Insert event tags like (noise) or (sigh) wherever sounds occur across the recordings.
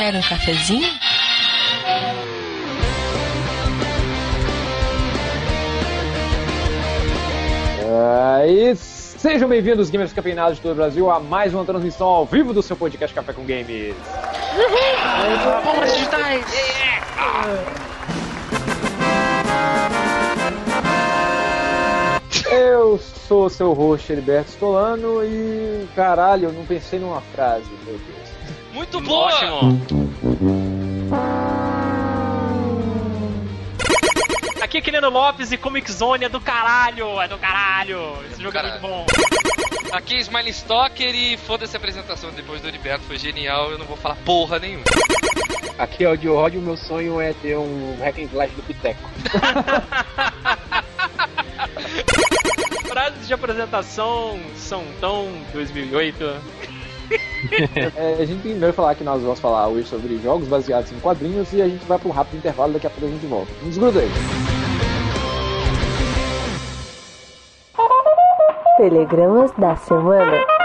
Quer um cafezinho? É, e sejam bem-vindos, gamers campeonatos de todo o Brasil, a mais uma transmissão ao vivo do seu podcast Café com Games. Palmas digitais! Eu sou seu host, Heriberto Stolano, e caralho, eu não pensei numa frase, meu Deus. Muito boa! Ótimo. Aqui é Quileno Lopes e Comic Zone é do caralho! É do caralho! Esse jogo é muito bom. Aqui é Smiley Stalker e foda-se a apresentação depois do Heriberto, foi genial, eu não vou falar porra nenhuma. Aqui é o Dio Rod, o meu sonho é ter um hack and slash do Piteco. (laughs) Frases de apresentação são tão 2008. É, a gente primeiro falar que nós vamos falar hoje sobre jogos baseados em quadrinhos e a gente vai para um rápido intervalo, daqui a pouco a gente volta. Não desgruda aí. Telegramas da semana.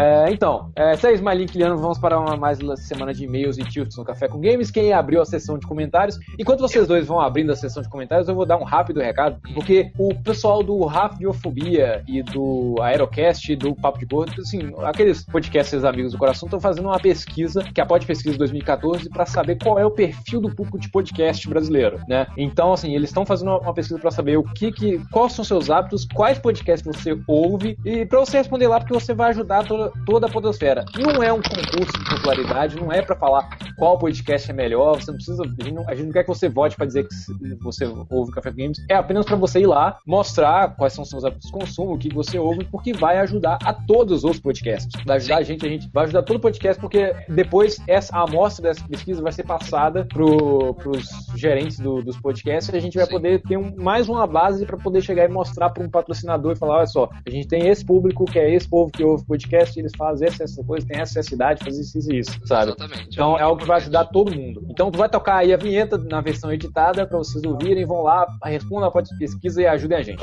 É, então, é, é Smiley Quiliano, vamos para uma mais uma semana de e-mails e tilts no Café com Games. Quem abriu a sessão de comentários. Enquanto vocês dois vão abrindo a sessão de comentários, eu vou dar um rápido recado, porque o pessoal do Radiofobia e do Aerocast, do Papo de Gordo, assim, aqueles podcasters amigos do coração, estão fazendo uma pesquisa, que é a Pod Pesquisa 2014, para saber qual é o perfil do público de podcast brasileiro, né? Então, assim, eles estão fazendo uma pesquisa para saber o que que, quais são seus hábitos, quais podcasts você ouve, e para você responder lá, porque você vai ajudar toda, toda a podosfera. Não é um concurso de popularidade, não é para falar qual podcast é melhor, você não precisa, a gente não, a gente não quer que você vote para dizer que você ouve Café Games, é apenas para você ir lá, mostrar quais são seus hábitos de consumo, o que você ouve, porque vai ajudar a todos os podcasts. Vai ajudar a gente, a gente vai ajudar todo o podcast, porque depois essa, a amostra dessa pesquisa vai ser passada pro, pros gerentes do, dos podcasts e a gente vai Sim. poder ter um- mais uma base para poder chegar e mostrar para um patrocinador e falar, olha só, a gente tem esse público que é esse povo que ouve podcast, eles fazem essa, essa coisa, tem essa cidade, fazem isso e isso, sabe? Exatamente. Então é algo que vai ajudar todo mundo. Então tu vai tocar aí a vinheta na versão editada para vocês ouvirem, vão lá, respondam a pesquisa e ajudem a gente.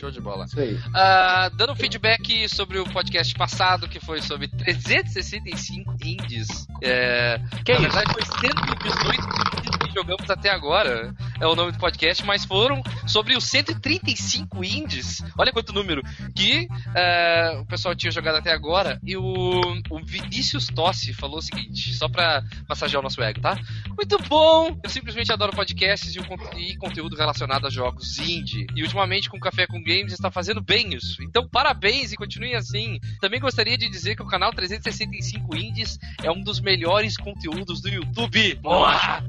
Show de bola. Isso aí. Ah, dando feedback sobre o podcast passado, que foi sobre 365 indies. É, Que na verdade, foi 118 indies que jogamos até agora. É o nome do podcast, mas foram sobre os 135 indies. Olha quanto número. Que é, o pessoal tinha jogado até agora. E o, o Vinícius Tossi falou o seguinte, só pra massagear o nosso ego, tá? Muito bom! Eu simplesmente adoro podcasts e, o, e conteúdo relacionado a jogos indie. E ultimamente com Café com Games está fazendo bem isso. Então parabéns e continuem assim. Também gostaria de dizer que o canal 365 Indies é um dos melhores conteúdos do YouTube. Boa!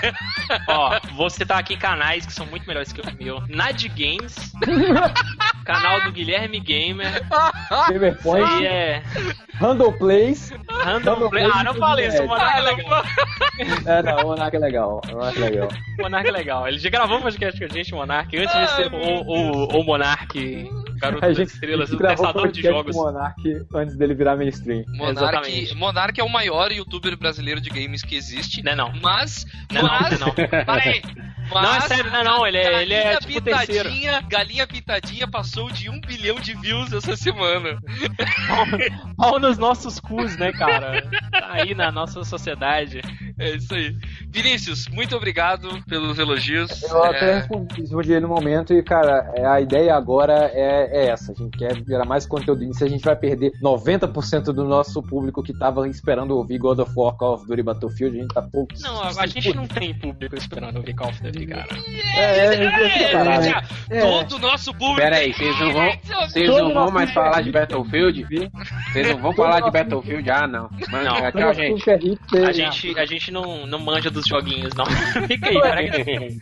(laughs) Ó, vou citar aqui canais que são muito melhores que o meu. Nad Games, canal do Guilherme Gamer. Gamer Point, é Handle Plays. Random Play. Ah, não falei isso, o Monark é legal. É, não, o Monark é legal. O Monark é legal. O Monark é legal. Ele já gravou um podcast com a gente, o Monark, antes de ser o, o, o Monark, garoto A das gente, estrelas, a gente o gravou pensador de jogos. com o Monark antes dele virar mainstream. Monark, Exatamente. Monark é o maior youtuber brasileiro de games que existe. Não é não. Mas. Não, não, mas. não, não. Para aí. Não, é Mas- sério, não, não, ele é, ele é Galinha tipo o terceiro. Pitadinha, Galinha Pitadinha passou de um bilhão de views essa semana. (laughs) Pau nos nossos cus, né, cara? Tá aí na nossa sociedade. É isso aí. Vinícius, muito obrigado pelos elogios. Eu até É, respondi, respondi no momento e, cara, é, a ideia agora é, é essa. A gente quer gerar mais conteúdo nisso. A gente vai perder 90% do nosso público que tava esperando ouvir God of War, Call of Duty Battlefield. A gente tá pouco. Não, a gente não tem público esperando ouvir Call of Duty, cara. É, é, é, é, é. Todo o nosso público. Pera aí, vocês não vão, vocês não vão mais falar de Battlefield? Vocês não vão falar de Battlefield? Ah, não. Mas, Não. é, tchau, gente. A gente, a gente não, não manja dos joguinhos, não. (laughs) Fica aí, cara.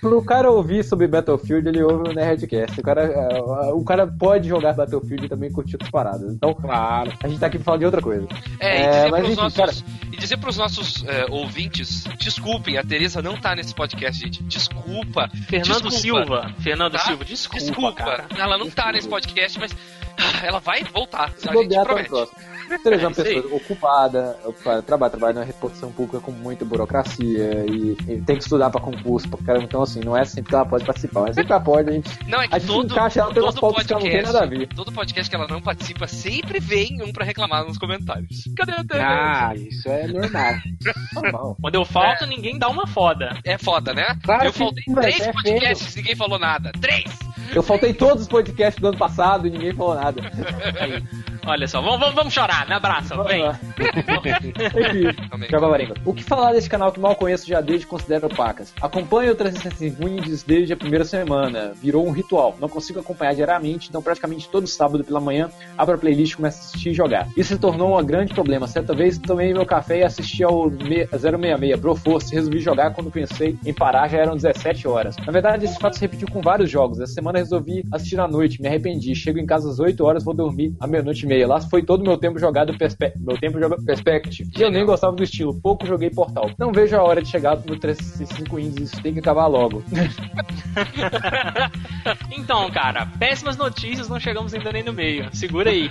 Pro cara ouvir sobre Battlefield, ele ouve o Nerdcast. O cara, é, o cara pode jogar Battlefield e também curtir outras paradas. Então, Claro. a gente tá aqui pra falar de outra coisa. É, e É, dizer mas pros enfim, nossos, cara. e dizer pros nossos é, ouvintes, desculpem, a Tereza não tá nesse podcast, gente. Desculpa. Fernando Desculpa. Silva. Fernando Tá? Silva, desculpa, Desculpa. cara. Ela não tá nesse podcast, mas ah, ela vai voltar. Se a gente tá promete. próximo. Tereza é uma É, aí. pessoa ocupada, ocupada, trabalha, trabalha na repartição pública com muita burocracia e, e tem que estudar pra concurso, pra caramba. Então, assim, não é sempre que ela pode participar, mas sempre ela pode, a gente, Não, é que a gente todo, encaixa ela pelas todo pautas que ela não tem nada a ver. todo podcast que ela não participa sempre vem um pra reclamar nos comentários. Cadê a Tereza? Ah, isso é normal. Normal. Quando eu falto, É. ninguém dá uma foda. É foda, né? Claro eu faltei sim, três é podcasts, ninguém falou nada. Três! Eu faltei todos os podcasts do ano passado e ninguém falou nada. Aí. Olha só, vamos, vamos, vamos chorar, me abraça, vem. Enfim. O que falar desse canal que mal conheço já desde considero opacas? Acompanho o 365 Indies desde a primeira semana. Virou um ritual. Não consigo acompanhar diariamente, então praticamente todo sábado pela manhã abro a playlist e começo a assistir e jogar. Isso se tornou um grande problema. Certa vez tomei meu café e assisti ao me- 066 Broforce. Resolvi jogar quando pensei em parar, já eram 17 horas. Na verdade, esse fato se repetiu com vários jogos. Essa semana resolvi assistir à noite, me arrependi. Chego em casa às 8 horas, vou dormir à meia-noite e meia. Lá foi todo o meu tempo jogado perspe... meu tempo jogando Perspective. E eu nem gostava do estilo, pouco joguei Portal. Não vejo a hora de chegar no 365 Indies, isso tem que acabar logo. (laughs) Então, cara, péssimas notícias, não chegamos ainda nem no meio. Segura aí.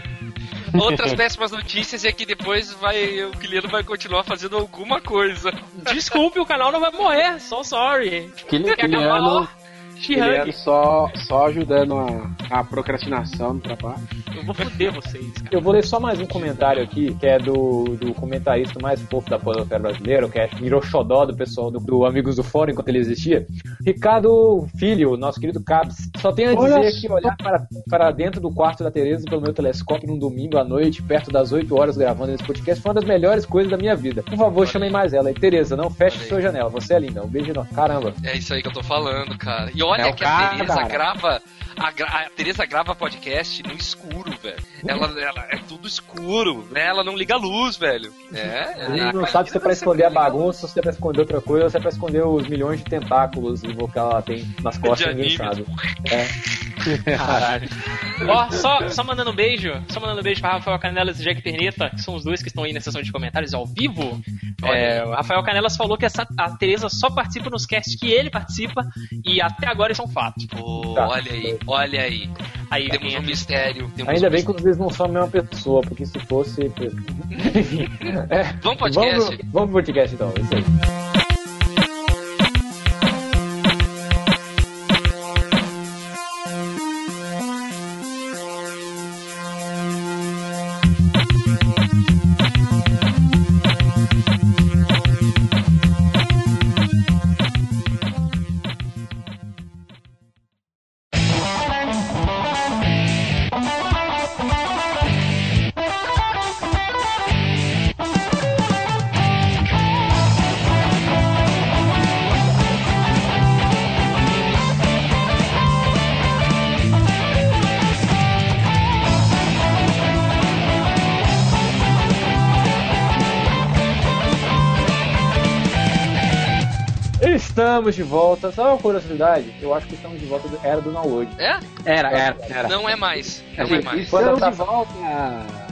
Outras péssimas notícias é que depois vai, o Guilherme vai continuar fazendo alguma coisa. Desculpe, o canal não vai morrer. So sorry. Aquele, Quer aquele acabar? ano, aquele ano She-Hug. só, só ajudando a, a procrastinação no trabalho. Eu vou foder vocês, cara. Eu vou ler só mais um comentário aqui, que é do, do comentarista mais fofo da podosfera brasileira, que é, virou xodó do pessoal do, do Amigos do Fórum enquanto ele existia. Ricardo Filho, nosso querido Cabs. Só tenho a Olha dizer que só. olhar para, para dentro do quarto da Tereza pelo meu telescópio num domingo à noite, perto das 8 horas, gravando esse podcast, foi uma das melhores coisas da minha vida. Por favor, chamem mais ela. E Tereza, não feche Olha aí. sua janela. Você é linda. Um beijo enorme. Caramba. É isso aí que eu tô falando, cara. E olha É o que a cara, Tereza cara. grava. A, gra- a Tereza grava podcast no escuro, velho. Ela, ela é tudo escuro, né? Ela não liga a luz, velho. É, Ele é, não sabe se é pra esconder a bagunça, se é pra esconder outra coisa, ou se é pra esconder os milhões de tentáculos e que ela tem nas (laughs) costas, ninguém sabe. (laughs) É. Caralho. Ó, só, só mandando um beijo, só mandando um beijo pra Rafael Canelas e Jack Perneta, que são os dois que estão aí na sessão de comentários ao vivo. É, o Rafael Canelas falou que essa, a Tereza só participa nos casts que ele participa e até agora isso é um fato. Pô, Tá. olha aí, olha aí. Aí Temos um é- mistério. Temos Ainda um bem que mistério. os dois não são a mesma pessoa, porque se fosse. (laughs) (laughs) É, Vamos pro podcast? Vamos, pro- vamos pro podcast então, isso aí. Estamos de volta. Só uma curiosidade, eu acho que estamos de volta do era do download. É? Era, era, era. Não é mais. Não é mais. Estamos de volta.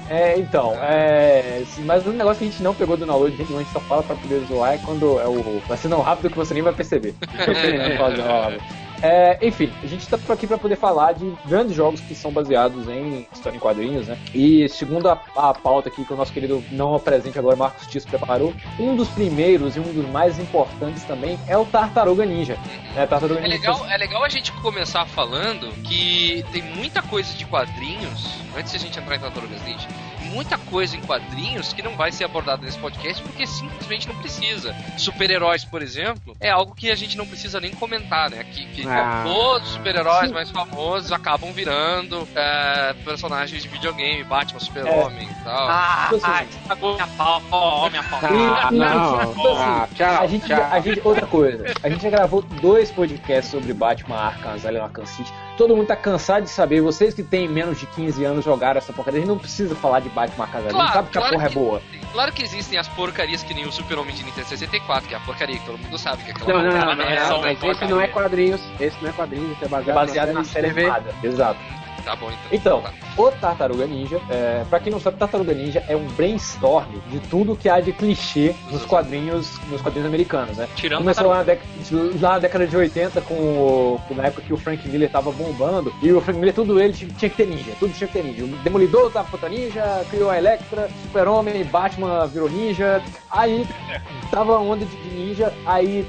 É, então, é. Mas um negócio que a gente não pegou do download, a gente só fala pra poder zoar é quando é o. Vai ser tão rápido que você nem vai perceber. (laughs) Não novo. É, enfim, a gente tá por aqui pra poder falar de grandes jogos que são baseados em história em quadrinhos, né? E segundo a, a pauta aqui que o nosso querido não presente agora, Marcos Tisso, preparou, um dos primeiros e um dos mais importantes também é o Tartaruga Ninja. Né? Tartaruga É Ninja legal, é legal a gente começar falando que tem muita coisa de quadrinhos, antes de a gente entrar em Tartarugas Ninja, muita coisa em quadrinhos que não vai ser abordada nesse podcast porque simplesmente não precisa. Super-heróis, por exemplo, é algo que a gente não precisa nem comentar, né? Que, que Ah. todos os super-heróis mais famosos acabam virando é, personagens de videogame, Batman, Super-Homem e tal. Ah, Tipo assim, ai, cagou minha pau, ó, minha pau. Ah, não, ah, tchau, a gente, tchau. a gente, outra coisa, a gente já gravou dois podcasts sobre Batman Arkham Asylum Arkham City. Todo mundo tá cansado de saber, vocês que têm menos de 15 anos jogaram essa porcaria, a gente não precisa falar de Batman a gente sabe que a porra é boa. Claro que existem as porcarias que nem o Super-Homem de Nintendo 64, que é a porcaria que todo mundo sabe que é aquela Não, não, não, não, é não, só uma mas esse não é quadrinhos. Esse não é quadrinhos, esse é É baseado, baseado na série animada. Exato. Tá bom, então. Então, Tá. o Tartaruga Ninja, é, pra quem não sabe, Tartaruga Ninja é um brainstorm de tudo que há de clichê nos quadrinhos, nos quadrinhos americanos, né? Tirando Começou lá na, década, lá na década de 80, com, o- com- na época que o Frank Miller tava bombando, e o Frank Miller, tudo ele tinha que ter ninja, tudo tinha que ter ninja. O Demolidor tava puta ninja, criou a Electra, Super-Homem, Batman virou ninja, aí tava onda de ninja, aí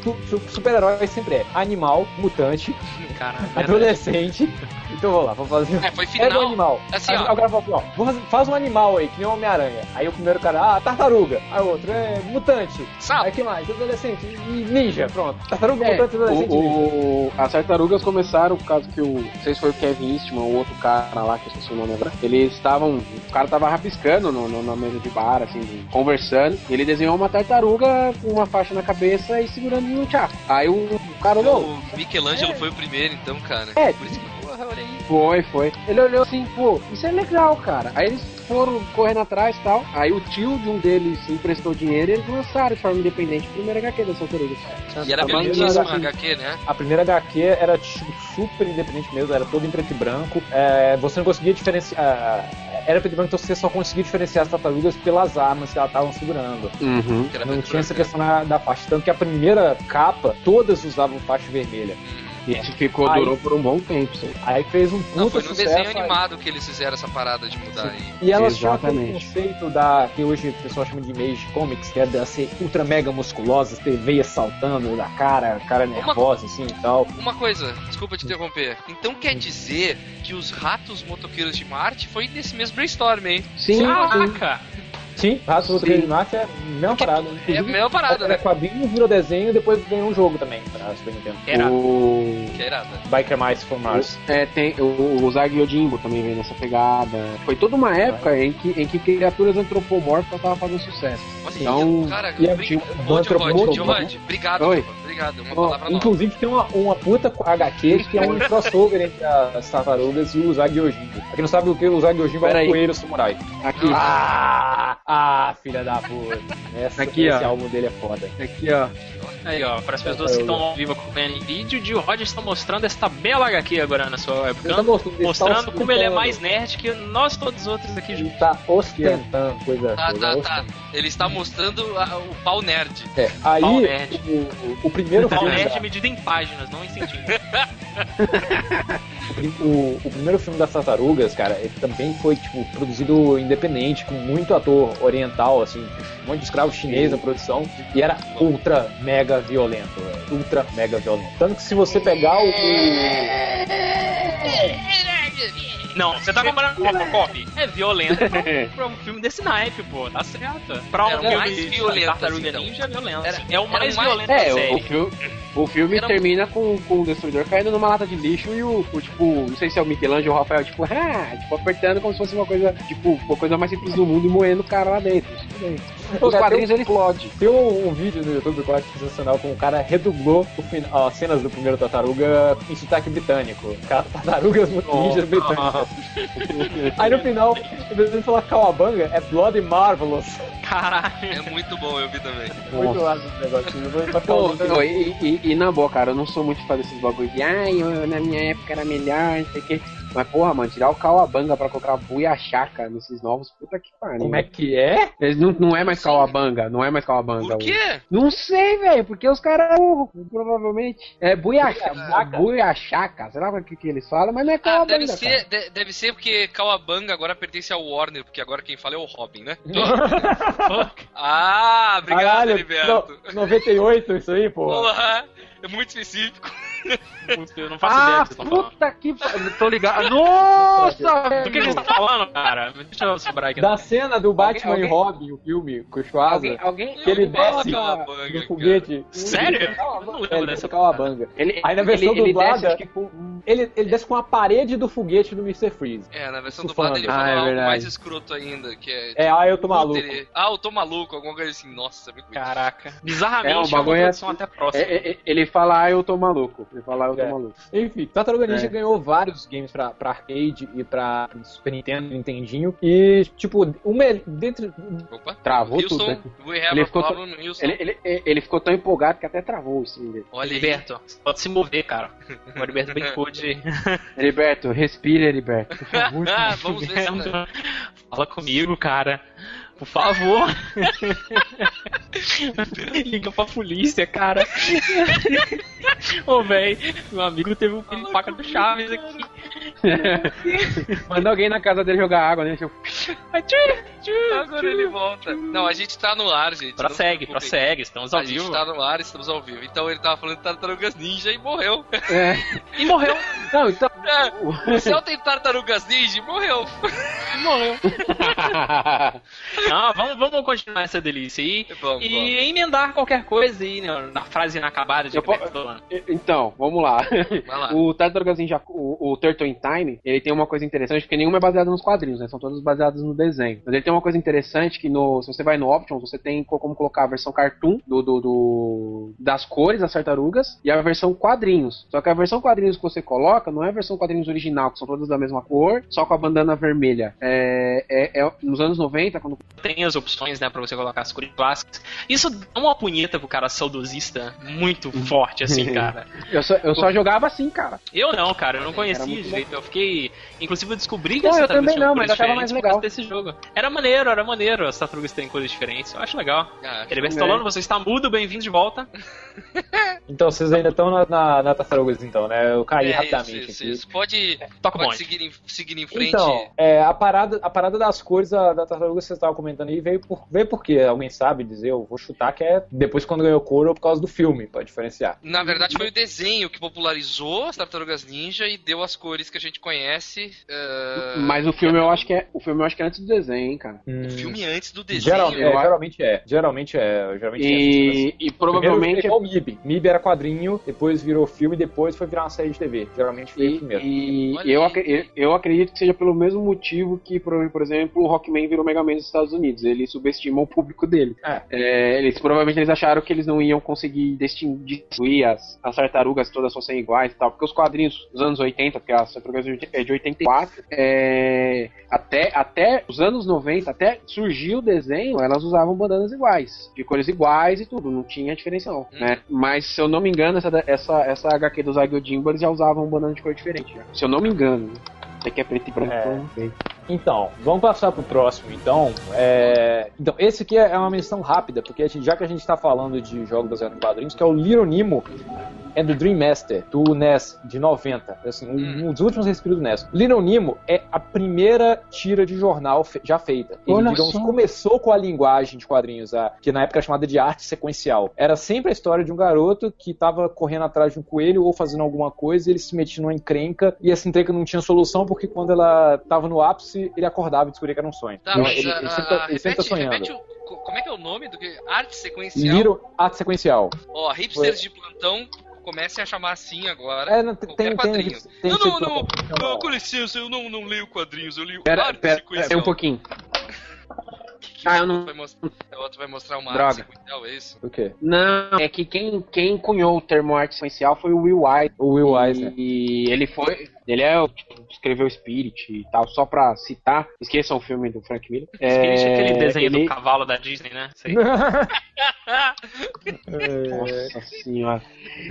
super-herói sempre é animal, mutante, adolescente. Então vamos lá, vamos fazer. É, foi É do final. animal. Assim, aí, ó. o cara falou, ó, vou fazer- faz um animal aí, que nem o Homem-Aranha. Aí o primeiro cara, ah, tartaruga. Aí o outro, é mutante. Sapo. Aí que mais? Adolescente. E ninja, pronto. Tartaruga, É, mutante, adolescente, o, ninja. o- as tartarugas começaram por causa que o. Não sei se foi o Kevin Eastman ou outro cara lá, que eu esqueci o nome agora. Eles estavam. O cara tava rabiscando no, no- na mesa de bar, assim, conversando. E ele desenhou uma tartaruga com uma faixa na cabeça e segurando um tchaco. Aí o, o cara olhou. O Michelangelo foi o primeiro, então, cara. É. Por isso que. Foi, foi. Ele olhou assim, pô, isso é legal, cara. Aí eles foram correndo atrás e tal. Aí o tio de um deles emprestou dinheiro e eles lançaram de forma independente o primeiro HQ das tartarugas. E era belíssimo assim. HQ, né? A primeira HQ era tipo, super independente mesmo, era todo em preto e branco. É, você não conseguia diferenciar. Era preto e branco, então você só conseguia diferenciar as tartarugas pelas armas que elas estavam segurando. Uhum. Não tinha essa branco. questão na- da faixa. Tanto que a primeira capa, todas usavam faixa vermelha. E isso ficou, Aí- durou por um bom tempo. Isso aí. Fez um puta Não, foi no sucesso. desenho aí- animado que eles fizeram essa parada de mudar aí. E elas tinham aquele conceito da. que hoje o pessoal chama de Image Comics, que é de ser ultra mega musculosas, ter veias saltando da cara, cara nervosa assim e tal. Uma coisa, desculpa te interromper. Então quer dizer que os ratos motoqueiros de Marte foi nesse mesmo brainstorm, hein? Sim, sim. Caraca! Sim, Ratos do Sim. Marte é a mesma parada. É a mesma parada, É né? quadrinho, virou desenho e depois ganhou um jogo também pra Super Nintendo. Era. O... Que irada. Biker Mice from Mars. É, tem o, o Zag Yojimbo também vem nessa pegada. Foi toda uma época em que, em que criaturas antropomórficas estavam fazendo sucesso. Olha Então, cara, e é bri- Ô, do Johod, antropomorfo, Johod, obrigado, Oi. Obrigado. Uma Ó, palavra nova. inclusive tem uma, uma puta HQ que é um (laughs) crossover entre as tartarugas e o Zag Yojimbo. Pra quem não sabe o que o Zag Yojimbo é um aí. coelho samurai. Aqui, Ah, ah, filha da puta. Essa, Aqui, esse ó. álbum dele é foda. aqui, ó. Aí, ó, para as pessoas que estão ao vivo acompanhando em vídeo, o Gil Rogers está mostrando esta bela HQ agora na sua webcam, mostrando, tá mostrando como ele é mais nerd que nós todos os outros aqui Ele juntos. tá ostentando coisa. Tá, coisa tá, tá. Ele está mostrando a- o pau nerd. É, aí Pau nerd. o, o, o primeiro Pau filme. nerd da- medido em páginas, não em centímetros. (laughs) O, o primeiro filme das tartarugas, cara, ele também foi, tipo, produzido independente, com muito ator oriental, assim, um monte de escravo chinês na produção, e era ultra mega violento, ultra mega violento. Tanto que se você pegar o. Não, você tá comparando com Robocop? É violento pra, (laughs) pra um filme desse naipe, pô, tá certo. Pra um Era o filme mais de violento, Tartaruga assim, então. Ninja é violento. Era- é o mais o mais- violento da É, o, o série. filme, o filme Era- termina com, com o destruidor caindo numa lata de lixo e o, o, tipo, não sei se é o Michelangelo ou o Rafael, tipo, (laughs) ah, tipo, apertando como se fosse uma coisa, tipo, uma coisa mais simples do mundo e moendo o cara lá dentro. Isso Os quadrinhos tem ele explode. Tem um, um vídeo no YouTube que eu acho sensacional, com um cara redublou o fin- as cenas do primeiro tartaruga em sotaque britânico. Cara, tartarugas ninjas britânicas. (laughs) Aí no final, em vez de falar Kawabanga, é Bloody Marvelous. Caralho. É muito bom, eu vi também. Muito lá esse tacar (laughs) Pô, o e, e- e na boa, cara, eu não sou muito fã desses bagulho de ai, eu- na minha época era melhor, não sei o quê. Mas, porra, mano, tirar o Kawabanga pra colocar Buiachaca nesses novos, puta que pariu. Como é que é? Eles não, não é mais Kawabanga, não é mais Kawabanga. Por quê? Não sei, velho, porque os caras, uh, provavelmente, é Buiachaca, Buiachaca. Buiachaca, sei lá o que, que eles falam, mas não é Ah, Kawabanga, deve ser, de- deve ser porque Kawabanga agora pertence ao Warner, porque agora quem fala é o Robin, né? (laughs) Ah, obrigado, Caralho, Heriberto. no- 98 isso aí, pô. Porra, é muito específico. Eu não faço ideia Ah, do que vocês estão falando. puta que. Tô ligado. Nossa, (laughs) Do que a gente tá velho. falando, cara? Deixa eu sobrar aqui. Da cena do Batman Alguém- e Robin, o filme, com o Schwarza, Alguém, alguém, que ele fala desce no foguete. Sério? Ele Eu não lembro É, ele dessa desce com a banga. Ele, Aí na versão ele, ele dublada, desce, tipo, ele, ele desce com a parede do foguete do Mr. Freeze. É, na versão dublada ele Ah, falou é algo mais escroto ainda, que é... É, ah, eu tô maluco. ele- Ah, eu tô maluco, alguma coisa assim. Nossa, me cuida. Caraca. Bizarramente, É, o é, uma bagulho é produção até próxima. é, é, ele fala, ah, eu tô maluco. Ele fala, eu tô É. maluco. Enfim, Tartaruga Ninja É. ganhou vários games pra, pra arcade e pra Super Nintendo, Nintendinho. E, tipo, uma, dentro, Opa. Travou Houston, tudo, né? Ele ficou Houston. Ele, ele, ele ficou tão empolgado que até travou o stream dele. Olha você pode se mover, cara. (laughs) O Heriberto brincou de. Heriberto, (laughs) respira, Heriberto. Por favor. (laughs) Ah, vamos ver se Fala comigo, cara. Por favor. (laughs) Liga pra polícia, cara. Ô, véi, meu amigo teve um faca do Chaves aqui. (laughs) Manda alguém na casa dele jogar água, né? Agora ele volta. Não, a gente tá no ar, gente. Prossegue, prossegue, estamos ao A gente vivo. tá no ar, estamos ao vivo. Então ele tava falando de tartarugas ninja e morreu. é. E morreu. Não, então. (laughs) É, o céu tem tartarugas ninja e morreu. E morreu. Não, (laughs) vamos, vamos continuar essa delícia aí. Vamos, e vamos. emendar qualquer coisa aí na, na frase inacabada de Eu po- então, vamos lá. Vai lá. O Tartarugas Ninja, o, o Turtle in Time, ele tem uma coisa interessante, porque nenhuma é baseada nos quadrinhos, né? São todas baseadas no desenho. Mas ele tem uma coisa interessante que no, se você vai no Options, você tem co- como colocar a versão cartoon do, do, do- das cores das tartarugas e a versão quadrinhos. Só que a versão quadrinhos que você coloca não é a versão quadrinhos original, que são todas da mesma cor, só com a bandana vermelha. É, é- é- nos anos 90, quando Tem as opções, né, pra você colocar as cores clássicas. Isso dá uma punheta pro cara saudosista muito forte, assim, (laughs) cara. eu só, eu só jogava assim, cara. Eu não, cara, eu não conhecia muito direito. Eu fiquei. Inclusive, eu descobri que Não, as eu tartarugas também não, mas eu achava mais legal. desse jogo. Era maneiro, era maneiro as tartarugas terem cores diferentes. Eu acho legal. Ah, Ele É. Stallone, você está mudo, bem-vindo de volta. (laughs) Então, vocês ainda estão na, na, na Tartarugas, então, né? Eu caí é, rapidamente isso, isso, isso. Pode, Toca o pode seguir, em, seguir em frente. Então, é, a, parada, a parada das cores da, da tartaruga que vocês estavam comentando aí veio por, veio por quê? Alguém sabe dizer? Eu vou chutar que é depois quando ganhou cor ou por causa do filme, pra diferenciar. Na verdade, foi o desenho que popularizou as tartarugas ninja e deu as cores que a gente conhece. eh, Mas o filme eu acho que é. O filme eu acho que é antes do desenho, hein, cara. O filme antes do desenho. É, eu acho- geralmente é. Geralmente é. Geralmente é. E, e provavelmente. Primeiro, é igual o MIB. MIB era quadrinho, depois virou filme, depois foi virar uma série de TV. Geralmente foi E, isso mesmo. e Olha eu, acre- eu acredito que seja pelo mesmo motivo que, por, por exemplo, o Rockman virou Mega Man nos Estados Unidos. Ele subestima o público dele. É. É, eles provavelmente eles acharam que eles não iam conseguir destruir as, as tartarugas todas fossem iguais e tal. Porque os quadrinhos dos anos 80, porque as tartarugas é de 84, é, até, até os anos 90, até surgiu o desenho, elas usavam bandanas iguais, de cores iguais e tudo, não tinha diferença não, né? Mas se eu não me engano, essa, essa, essa HQ dos Agyojimbo, eles já usavam bandana de cor diferente, já. se eu não me engano. Isso aqui é preto e branco, É. então não sei. Então, vamos passar pro próximo, então. É, Então, esse aqui é uma menção rápida, porque a gente- já que a gente está falando de jogos baseados em quadrinhos, que é o Little Nemo and the Dream Master, do NES, de 90. Assim, um, um dos últimos respiros do NES. Little Nemo é a primeira tira de jornal fe- já feita. Ele, Olha digamos, só. começou com a linguagem de quadrinhos, a- que na época era chamada de arte sequencial. Era sempre a história de um garoto que estava correndo atrás de um coelho ou fazendo alguma coisa, e ele se metia numa encrenca, e essa encrenca não tinha solução, porque quando ela estava no ápice, ele acordava e descobria que era um sonho. Tá, Então, mas ele, a- ele a- sempre, tá- ele sempre tá repete, sonhando. repete o- co- como é que é o nome do que? Arte sequencial. Little arte sequencial. Ó, hipsters de plantão comecem a chamar assim agora. É, não, tem, tem, quadrinho. tem, não, não, não, não, com licença, eu não, não leio quadrinhos, eu leio Pera, arte pera, sequencial. pera um pouquinho. (laughs) Ah, eu não. Vai mostrar, o outro vai mostrar uma Droga. arte sequencial, é isso? O quê? Não, é que quem, quem cunhou o termo arte sequencial foi o Will Wise. O Will Eisner. E ele foi. Ele é o tipo, escreveu Spirit e tal, só pra citar. Esqueçam o filme do Frank Miller. Spirit é aquele desenho ele- do cavalo da Disney, né? Sei. (laughs) Nossa senhora.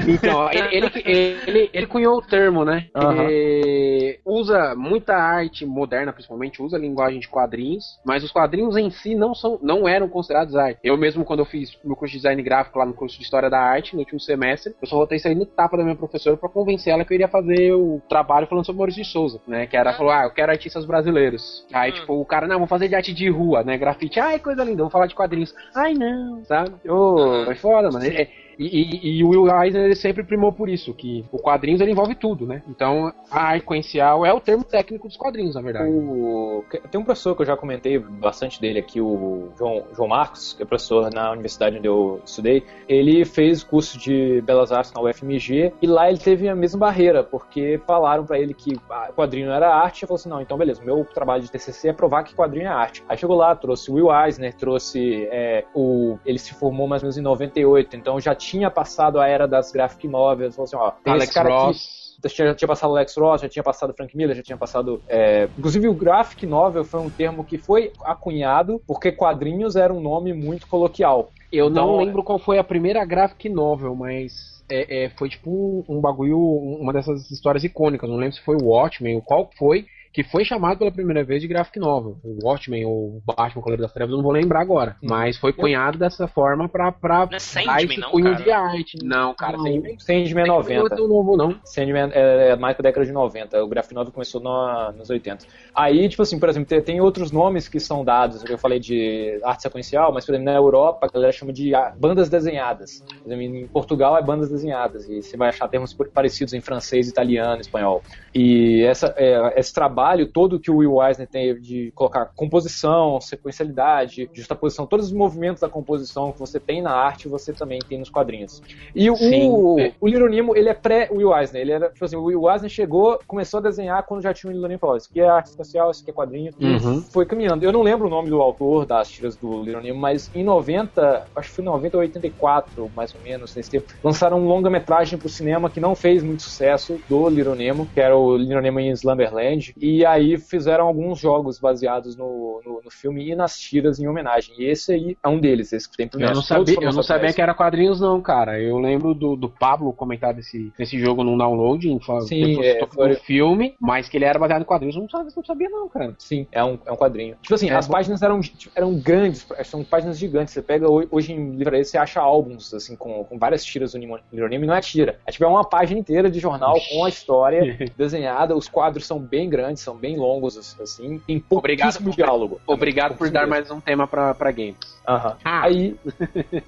Então, ele, ele, ele, ele cunhou o termo, né? Ele usa muita arte moderna, principalmente, usa a linguagem de quadrinhos, mas os quadrinhos em si não, são, não eram considerados arte. Eu mesmo, quando eu fiz meu curso de design gráfico lá no curso de História da Arte, no último semestre, eu só voltei sair no tapa da minha professora pra convencer ela que eu iria fazer o trabalho falando sobre Maurício de Souza, né? Que era, falou, ah, eu quero artistas brasileiros. Aí, Hum. tipo, o cara, não, vou fazer de arte de rua, né? Grafite, ai, coisa linda, vou falar de quadrinhos. Ai, não, sabe? Ô, Uhum. foi foda, mano. É- E, e, e o Will Eisner ele sempre primou por isso, que o quadrinhos ele envolve tudo, né? Então a arte é o termo técnico dos quadrinhos, na verdade. O... Tem um professor que eu já comentei bastante dele aqui, o João, João Marcos, que é professor na universidade onde eu estudei. Ele fez curso de Belas Artes na UFMG e lá ele teve a mesma barreira, porque falaram para ele que quadrinho era arte. E falou assim: não, então beleza, meu trabalho de TCC é provar que quadrinho é arte. Aí chegou lá, trouxe o Will Eisner, trouxe é, o. Ele se formou mais ou menos em 98, então já tinha passado a era das graphic novels. Falou assim: ó, tem Alex esse cara Ross. aqui já tinha passado o Alex Ross, já tinha passado o Frank Miller, já tinha passado. É... Inclusive, o graphic novel foi um termo que foi acunhado porque quadrinhos era um nome muito coloquial. Eu Então, não lembro qual foi a primeira graphic novel, mas é, é, foi tipo um, um bagulho, uma dessas histórias icônicas. Não lembro se foi o Watchmen ou qual foi, que foi chamado pela primeira vez de graphic novel. O Watchmen ou o Batman Cavaleiro das Trevas, eu não vou lembrar agora. Mas foi cunhado dessa forma pra, pra Não é Sandman, não, cunho cara? de arte. Não, cara, Não, Sandman Sandman é não é 90. tão novo, não. Sandman é, é mais da década de 90. O graphic novel começou no- nos 80. Aí, tipo assim, por exemplo, tem, tem outros nomes que são dados. Eu falei de arte sequencial, mas, por exemplo, na Europa, a galera chama de bandas desenhadas. Por exemplo, em Portugal é bandas desenhadas. E você vai achar termos parecidos em francês, italiano, espanhol. E essa, é, esse trabalho todo que o Will Eisner tem de colocar composição, sequencialidade, justaposição, todos os movimentos da composição que você tem na arte, você também tem nos quadrinhos. E o, Sim. o, o Little Nemo, ele é pré-Will Eisner. Ele era, tipo assim, o Will Eisner chegou, começou a desenhar quando já tinha o Little Nemo. Falou, isso aqui é arte espacial, isso aqui é quadrinho. E Uhum. foi caminhando. Eu não lembro o nome do autor das tiras do Little Nemo, mas em 90, acho que foi em 90 ou 84, mais ou menos, nesse tempo, lançaram um longa-metragem pro cinema que não fez muito sucesso do Little Nemo, que era o Little Nemo em Slumberland. E aí fizeram alguns jogos baseados no, no, no filme e nas tiras em homenagem. E esse aí é um deles, esse que tem Eu não sabia, eu não sabia que era quadrinhos, não, cara. Eu lembro do, do Pablo comentar desse, desse jogo num download, em Sim, é, foi- filme, mas que ele era baseado em quadrinhos. Eu não sabia, não sabia não, cara. Sim, é um, é um quadrinho. Tipo assim, É as bom. páginas eram, eram grandes, são páginas gigantes. Você pega ho- hoje em livraria, você acha álbuns, assim, com, com várias tiras do Little Nemo, não é tira. É tipo é uma página inteira de jornal com a história (laughs) desenhada. Os quadros são bem grandes, são bem longos, assim. Tem pouquíssimo Obrigado. diálogo. Obrigado por dar mais um tema pra, pra games. Aham. Ah. Aí,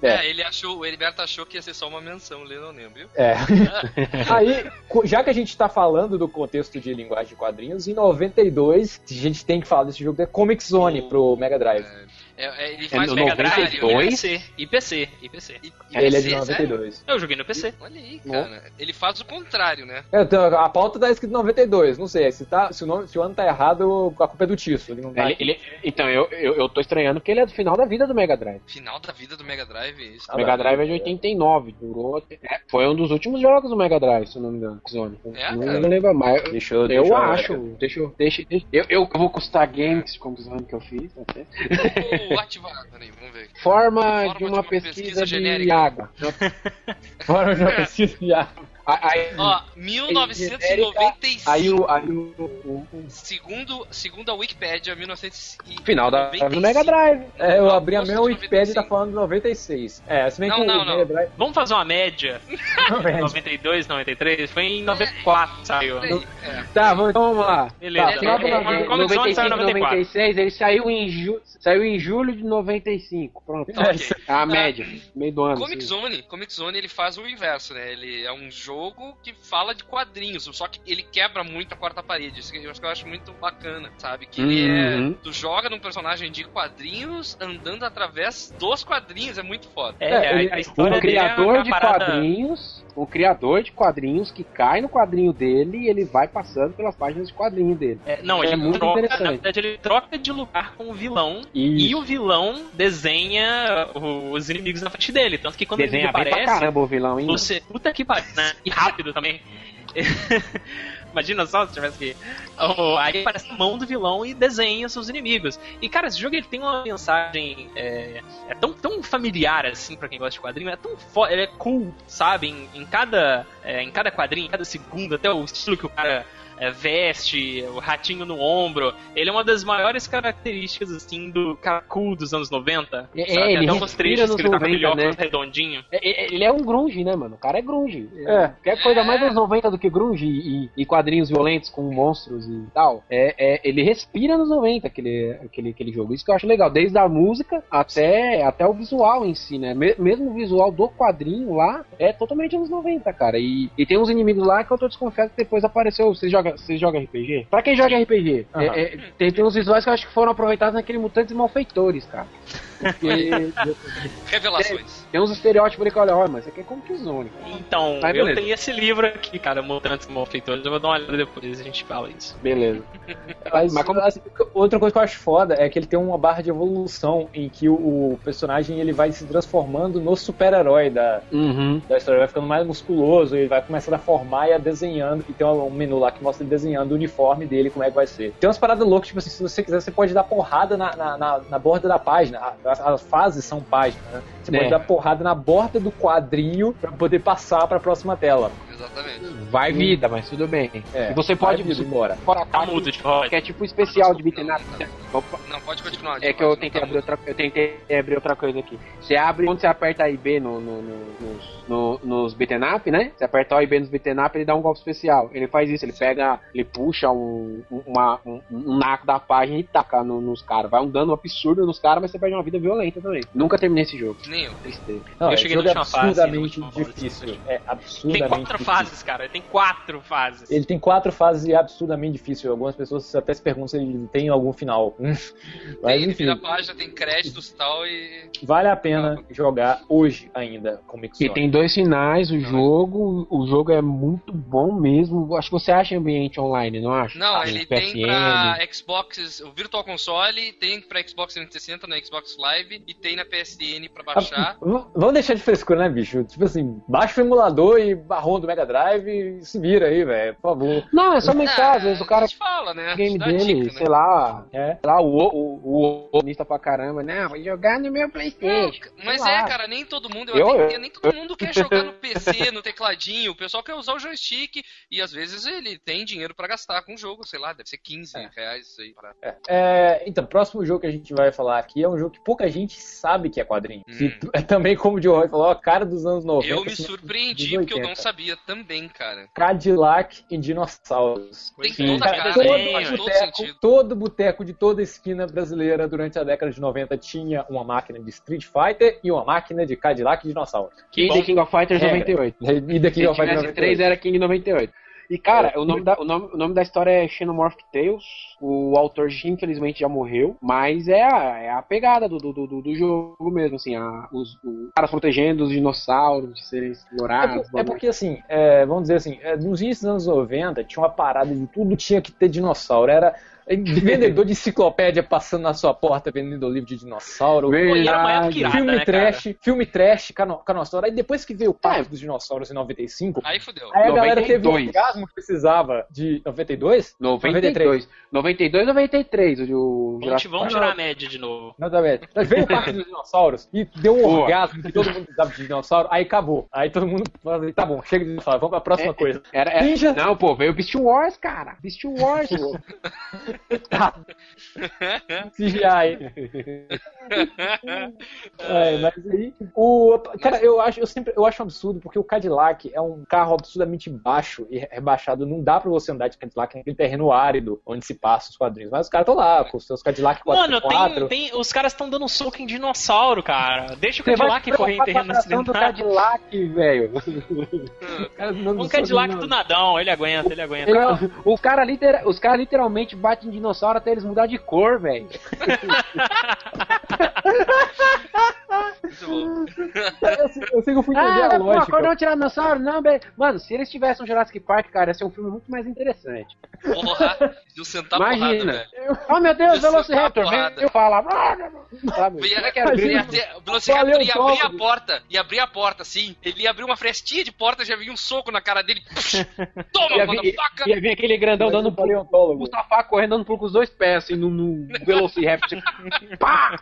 É. É, ele achou, o Heriberto achou que ia ser só uma menção, ele não lembra, viu? É. (laughs) Aí, já que a gente tá falando do contexto de linguagem de quadrinhos, em 92, a gente tem que falar desse jogo da Comic Zone pro Mega Drive. É, é, ele faz no o Mega Drive. 92? né? IPC, IPC, IPC. E- e Ele é de PC, sério? 92. Eu joguei no PC. Olha aí, cara. Ele faz o contrário, né? É, então, a pauta tá escrito 92, não sei. Se, tá, se, o, nome, se o ano tá errado, a culpa é do Tiço. Ele não tá Ele- ele- então, eu, eu, eu tô estranhando porque ele é do final da vida do Mega Drive. Final da vida do Mega Drive, isso. Ah, O Mega. Drive é de 89, durou. é, foi um dos últimos jogos do Mega Drive, se eu não me engano. Zone. É, não, cara? lembro mais. Deixa eu, Eu deixa eu- acho, deixa eu. Deixa, deixa- eu, eu vou custar games com o exame que eu fiz. até. (laughs) Peraí, vamos ver. Forma, Forma de uma pesquisa pesquisa, de genérica. água. Fora eu já preciso já. Aí, Ó, 1995. aí, o, aí o, o- o Segundo, segundo a Wikipedia, 1995. final da do Mega Drive. É, eu abri a minha Wikipedia e tá 95. falando de 96. É, se bem Não, que o não, não. Mega Drive. Vamos fazer uma média. Não, é. 92, 93, foi em 94 saiu. Peraí, é. Tá, vamos, então vamos lá. Beleza. Tá, É, é, é, Comic Zone saiu em 95, 94. 96, ele saiu em, ju, saiu em julho de 95. Pronto. Tá, ok. É a média, meio do ano. Comic assim. Zone, Comic Zone ele faz o inverso, né? Ele é um jogo que fala de quadrinhos, só que ele quebra muito a quarta parede. Isso que eu acho que eu acho muito bacana, sabe? Que ele Uhum. é. Tu joga num personagem de quadrinhos andando através dos quadrinhos, é muito foda. É, É, a- ele- a, Um história dele é criador uma de parada- quadrinhos, um criador de quadrinhos que cai no quadrinho dele e ele vai passando pelas páginas de quadrinho dele. É, não, É muito troca, interessante. na verdade, ele troca de lugar com o vilão e Isso. o vilão desenha os inimigos na frente dele. Tanto que quando Desenha ele bem pra aparece, caramba o vilão, hein? você. Puta que pariu, né? E rápido também. (laughs) Imagina só se tivesse que. Oh, aí aparece a mão do vilão e desenha seus inimigos. E cara, esse jogo ele tem uma mensagem. É, é tão, tão familiar assim pra quem gosta de quadrinho. É tão. Ele é cool, sabe? Em, em cada, é, em cada quadrinho, em cada segundo, até o estilo que o cara é, veste, o ratinho no ombro. Ele é uma das maiores características, assim, do cool dos anos 90. É, sabe? ele Tem até uns trechos nos que ele tá com aquele 90, óculos né? redondinho. É, é, Ele é um grunge, né, mano? O cara é grunge. É. Quer coisa mais anos 90 do que grunge e, e quadrinhos violentos com monstros e tal. É, é, ele respira nos 90, aquele, aquele, aquele jogo. Isso que eu acho legal. Desde a música até, até o visual em si, né? Me- mesmo o visual do quadrinho lá é totalmente anos 90, cara. E, e tem uns inimigos lá que eu tô desconfiado que depois apareceu. Você joga, você joga RPG? Pra quem joga RPG, Aham. é- é, tem, tem uns visuais que eu acho que foram aproveitados naquele Mutantes Malfeitores, cara. Porque (laughs) Revelações. tem uns estereótipos ali que olha, olha, mas isso aqui é Comic Zone. cara. Então, Mas eu tenho esse livro aqui, cara, Mutantes e Malfeitores. Eu vou dar uma olhada depois, a gente fala isso. Beleza. (laughs) Mas, Mas como- assim, outra coisa que eu acho foda é que ele tem uma barra de evolução em que o, o personagem ele vai se transformando no super-herói da, Uhum. da história, vai ficando mais musculoso, ele vai começando a formar e a desenhando, e tem um menu lá que mostra ele desenhando o uniforme dele, como é que vai ser. Tem umas paradas loucas, tipo assim, se você quiser, você pode dar porrada na, na, na, na borda da página, as, as fases são páginas, né? Você É. pode dar porrada na borda do quadrinho pra poder passar pra próxima tela. Exatamente. Vai vida, mas tudo bem. É, e você pode você embora. fora a Tá parte mudo de roda. que é tipo especial de beat'em up. Não, pode continuar. É que eu tentei abrir outra, eu tentei abrir outra coisa aqui. Você abre quando você aperta A e B no, no, no- nos, no, nos beat'em up, né? Você aperta O e B nos beat'em up, ele dá um golpe especial. Ele faz isso, ele pega, ele puxa um, um- uma, um, um naco da página e taca no- nos caras. Vai um dano absurdo nos caras, mas você perde uma vida violenta também. Nunca terminei esse jogo. Nem eu. Tristeza. Não, Eu é cheguei na jogo última fase, absurdamente na última fase. difícil. É Tem absurdamente quatro difícil. Fases, cara. Tem quatro fases. Ele tem quatro fases e é absurdamente difícil. Algumas pessoas até se perguntam se ele tem algum final. (laughs) Mas Tem, ele enfim, vira a página, tem créditos e tal e. vale a pena jogar hoje ainda com Mix E tem dois finais, o jogo, o jogo é muito bom mesmo. Acho que você acha em ambiente online, não acha? Não, No ele tem PSN. pra Xbox, o Virtual Console, tem pra Xbox 360 na Xbox Live e tem na PSN pra baixar. V- Vamos deixar de frescura, né, bicho? Tipo assim, baixa o emulador e barrou do Mega Drive e se vira aí, velho, por favor. Não, é só mentar, às vezes o cara fala, né? o game dele, dica, né? sei lá, É. sei lá, o o o o pra caramba, não, vou jogar no meu Playstation. Mas Sei é, lá. cara, nem todo mundo, eu, Eu- até nem todo mundo quer jogar no PC, (laughs) no tecladinho, o pessoal quer usar o joystick e às vezes ele tem dinheiro pra gastar com o jogo, sei lá, deve ser 15 reais isso aí. Pra... É, então, o próximo jogo que a gente vai falar aqui é um jogo que pouca gente sabe que é quadrinho. Hum. Que (laughs) é também, como o Joe Roy falou, a cara dos anos 90. Eu me assim, surpreendi porque eu não 80. sabia também, cara. Cadillac e dinossauros. Tem Sim. toda Cara, cara, todo desenho, boteco, todo boteco de toda esquina brasileira durante a década de 90 tinha uma máquina de Street Fighter e uma máquina de Cadillac e dinossauro. E The King of Fighters Regra. 98. E Se eu vai tivesse três era King 98. E cara, o nome, da, o, nome, o nome da história é Xenomorph Tales. O autor infelizmente já morreu, mas é a, é a pegada do, do, do, do jogo mesmo, assim, a, os, os caras protegendo os dinossauros de serem É, explorados. por- é porque assim, é, vamos dizer assim, é, nos inícios dos anos 90 tinha uma parada de tudo tinha que ter dinossauro. Era vendedor de enciclopédia passando na sua porta vendendo livro de dinossauro. Pô, era uma época Verdade. irada, Filme né, trash, filme trash, cano- canossauro. Aí depois que veio o É. Parque dos Dinossauros em 95, Aí fudeu. aí a galera teve um 92. orgasmo que precisava de 92? 92. 92 93, o, o Vamos, vamos tirar a média de novo. A ver. Mas Veio o Parque dos Dinossauros e deu um Boa. orgasmo que todo mundo precisava de dinossauro, aí acabou. Aí todo mundo falou assim, tá bom, chega de dinossauro, vamos pra próxima É, coisa. Era, era- Ninja. Não, pô, veio o Beast Wars, cara. Beast Wars, pô. (laughs) (laughs) CGI. É, mas aí, o, cara, eu acho, eu sempre, eu acho um absurdo porque o Cadillac é um carro absurdamente baixo e rebaixado. Não dá pra você andar de Cadillac naquele terreno árido onde se passa os quadrinhos. Mas os caras estão lá com os seus Cadillac 4x4. Mano, tem, tem, os caras estão dando soco em dinossauro, cara. Deixa o Você vai Cadillac correr em terreno acidentado. Cadillac, velho. (laughs) Um Cadillac do nadão, ele aguenta, ele aguenta. Ele é- o cara litera- os caras literalmente batem em dinossauro até eles mudar de cor, velho. Eu, sei- eu sei que eu fui entender Ah, a lógica. cor não é tiranossauro, não, velho. Mano, se eles tivessem um Jurassic Park, cara, ia ser um filme muito mais interessante. Porra, de sentar Imagina. porrada, velho. Oh, meu Deus, Ia Velociraptor, vem eu falar. Sabe? Ia, é que era? ia ter- o Velociraptor ia abrir a porta, ia abrir a porta, assim, ele ia abrir uma frestinha de porta, já vinha um soco na cara dele. (laughs) Toma, motherfucker! ia vir aquele grandão dando um paleontólogo. Mustafa correndo dando pulo com os dois pés, assim, no, no Velociraptor. (laughs) Pá!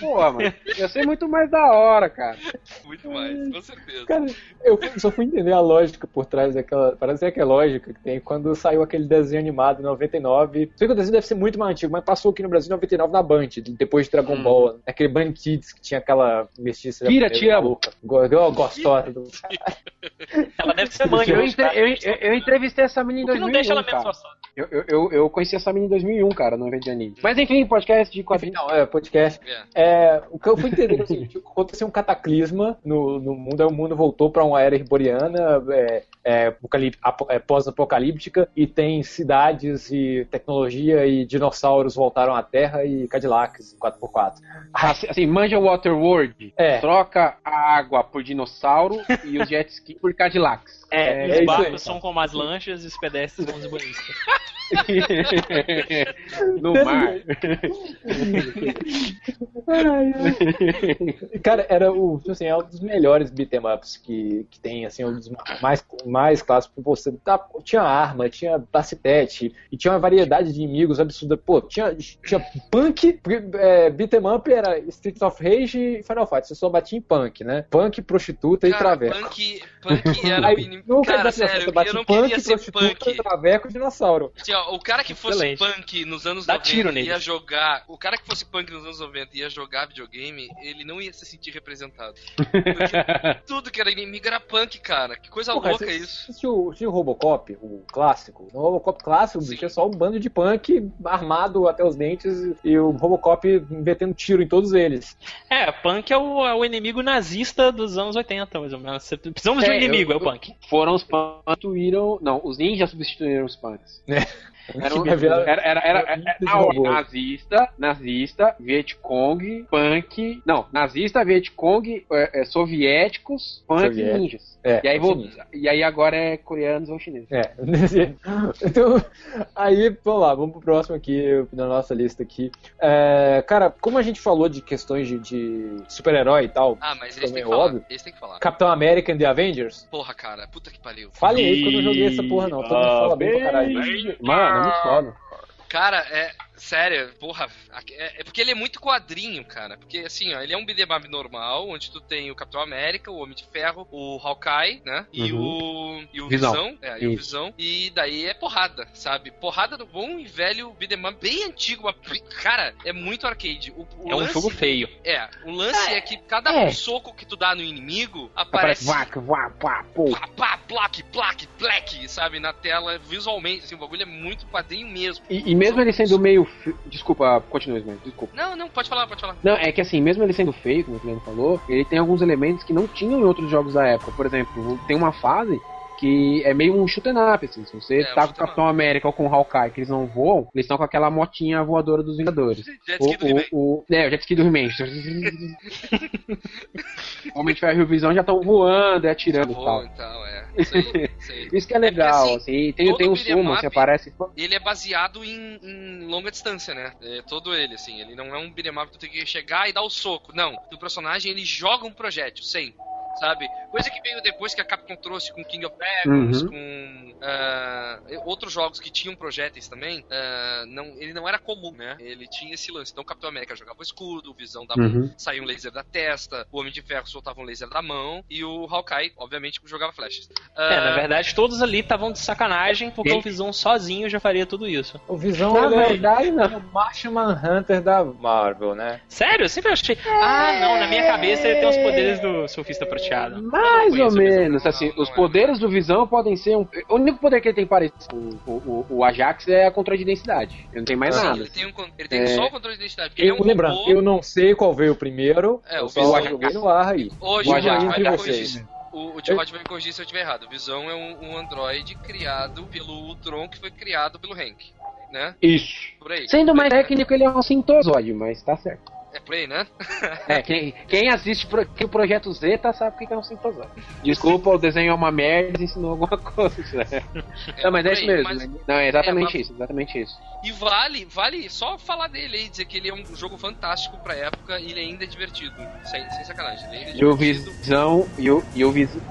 Porra, mano. Ia ser muito mais da hora, cara. Muito mais, com certeza. Cara, eu só fui entender a lógica por trás daquela. Parece que é lógica que tem quando saiu aquele desenho animado em 99. Sei que o desenho deve ser muito mais antigo, mas passou aqui no Brasil em 99 na Band, depois de Dragon Hum. Ball. Aquele Band Kids que tinha aquela mestiça. Kira, te amo. Gostosa. do- Ela deve ser mãe. Eu, né? eu, eu- eu entrevistei essa menina em que não 2001, deixa ela cara. Eu, eu, eu, eu conheci essa menina em 2001, cara, no evento de anime. Mas enfim, podcast de quadrinhos. Não, é podcast. É. É, o que eu fui entender é o seguinte: aconteceu um cataclisma no, no mundo, aí o mundo voltou para uma era herboriana, é, é, é, pós-apocalíptica, e tem cidades e tecnologia e dinossauros voltaram à Terra e Cadillacs em 4x4. Assim, assim, manja Waterworld. É. Troca a água por dinossauro e os jet ski por Cadillacs. É, Os é isso barcos são como as lanchas e os pedestres como os banhistas. (laughs) (laughs) no mar. Cara, era o, tipo assim, é um dos melhores beat'em ups que, que tem, assim, um dos mais, mais clássicos. Pô, Você tá, tinha arma, tinha bacetete, e tinha uma variedade de inimigos absurda. Pô, tinha, tinha punk, é, beat'em up era Streets of Rage e Final Fight. Você só batia em punk, né? Punk, prostituta e Cara, traveco. punk, punk era o Aí, inimigo. Cara, sério, eu não punk, queria ser prostituta, punk. traveco e dinossauro. Ó, o cara que fosse Excelente. punk nos anos Dá 90 tiro ia neles. jogar. O cara que fosse punk nos anos 90 e ia jogar videogame, ele não ia se sentir representado. (laughs) Porque tudo que era inimigo era punk, cara. Que coisa Pô, cara, louca você- isso. você assistiu, assistiu o Robocop, o clássico? No Robocop clássico, Sim. bicho, é só um bando de punk armado até os dentes e o Robocop metendo tiro em todos eles. É, punk é o, é o inimigo nazista dos anos 80, mais ou menos. Precisamos de um É, inimigo, eu- é o punk. Foram os punks que substituíram. Não, os ninjas substituíram os punks. (laughs) Era, um- era, era, era, era- nazista, nazista, Vietcong, punk. Não, nazista, Vietcong, é, é, soviéticos, punk e ninjas. É, E aí, e vou, e aí agora é coreanos ou chineses. É. (laughs) então, aí, vamos lá, vamos pro próximo aqui, na nossa lista aqui. É, cara, como a gente falou de questões de, de super-herói e tal, Ah, mas esse tem que falar. Esse tem que falar. Capitão América and the Avengers, Porra, cara, puta que pariu. fale aí que eu não joguei essa porra não, todo mundo fala bem pra caralho. Mano, muito foda. Cara, é. Sério, porra. É, é porque ele é muito quadrinho, cara. Porque assim, ó, ele é um beat'em up normal, onde tu tem o Capitão América, o Homem de Ferro, o Hawkeye, né? E o. E o Visão. Visão. É, e o. Visão. E daí é porrada, sabe? Porrada do bom e velho beat'em up bem antigo. mas, Cara, é muito arcade. O, o É um lance- jogo feio. É, o lance é, que cada é. soco que tu dá no inimigo Aparece aparece. vaca, vá, pá, pô. Pá, pá, plaque, plaque, plaque, sabe? Na tela, visualmente, assim, o bagulho é muito quadrinho mesmo. E, e mesmo ele sendo meio. Desculpa, continue, Ismael, desculpa. Não, não, pode falar, pode falar. Não, é que assim, mesmo ele sendo feio, como o Guilherme falou, ele tem alguns elementos que não tinham em outros jogos da época. Por exemplo, tem uma fase que é meio um shoot up, assim. Se você É, tá um com o Capitão América ou com o Hawkeye, que eles não voam, eles estão com aquela motinha voadora dos Vingadores. Jet O, ski do He-Man. o, o, é, o jet ski do He-Man. o (laughs) Homem de Ferro e o Visão já estão voando e atirando e tal. então, é. Isso aí, isso aí. (laughs) Isso que é legal, assim, assim. Tem, tem um sumo, up- assim, aparece. Ele é baseado em, em longa distância, né? É todo ele, assim. Ele não é um beat'em up que tu tem que chegar e dar o soco. Não. O personagem, ele joga um projétil, sem. Sabe? Coisa que veio depois que a Capcom trouxe com King of Dragons, Uhum. com ah, outros jogos que tinham projéteis também. ah, não, ele não era comum, né? Ele tinha esse lance. Então o Capitão América jogava o escudo, o Visão dava Uhum. saía um laser da testa, o Homem de Ferro soltava um laser da mão e o Hawkeye, obviamente, jogava flechas. É, Ah, na verdade, todos ali estavam de sacanagem, porque Ele- o Visão sozinho já faria tudo isso. O Visão Na é- verdade, não. é o Martian Manhunter da Marvel, né? Sério? Eu sempre achei. Ah, não, na minha cabeça ele tem os poderes do surfista prateado. Mais ou menos, assim, Não, os não é. poderes do Visão podem ser um... O único poder que ele tem parecido com o, o, o Ajax é a controle de densidade. Ele não tem mais sim, nada. ele tem, um, ele tem É. só o controle de identidade. porque ele é Eu, um lembrando, robô. eu não sei qual veio primeiro, É, eu o Visão- joguei no ar aí. Hoje O Ajax Rod vai entre me vocês. corrigir. O, o T-Rod vai me corrigir se eu estiver errado. O Visão é um, um androide criado pelo Ultron, que foi criado pelo Hank. Né? Isso. Por aí. Sendo mais técnico, ele é um sintozoide, mas tá certo. É por aí, né? (laughs) É, quem, quem assiste pro, que o Projeto Zeta sabe o que é um sintozoide. Desculpa, o desenho é uma merda e ensinou alguma coisa. Não, mas é isso mesmo. mas- né? Não, é exatamente É, isso, exatamente isso. E vale, vale só falar dele aí, dizer que ele é um jogo fantástico pra época e ele ainda é divertido. Sem, sem sacanagem. Ele ainda é E o divertido. Visão, e o, e o Visão...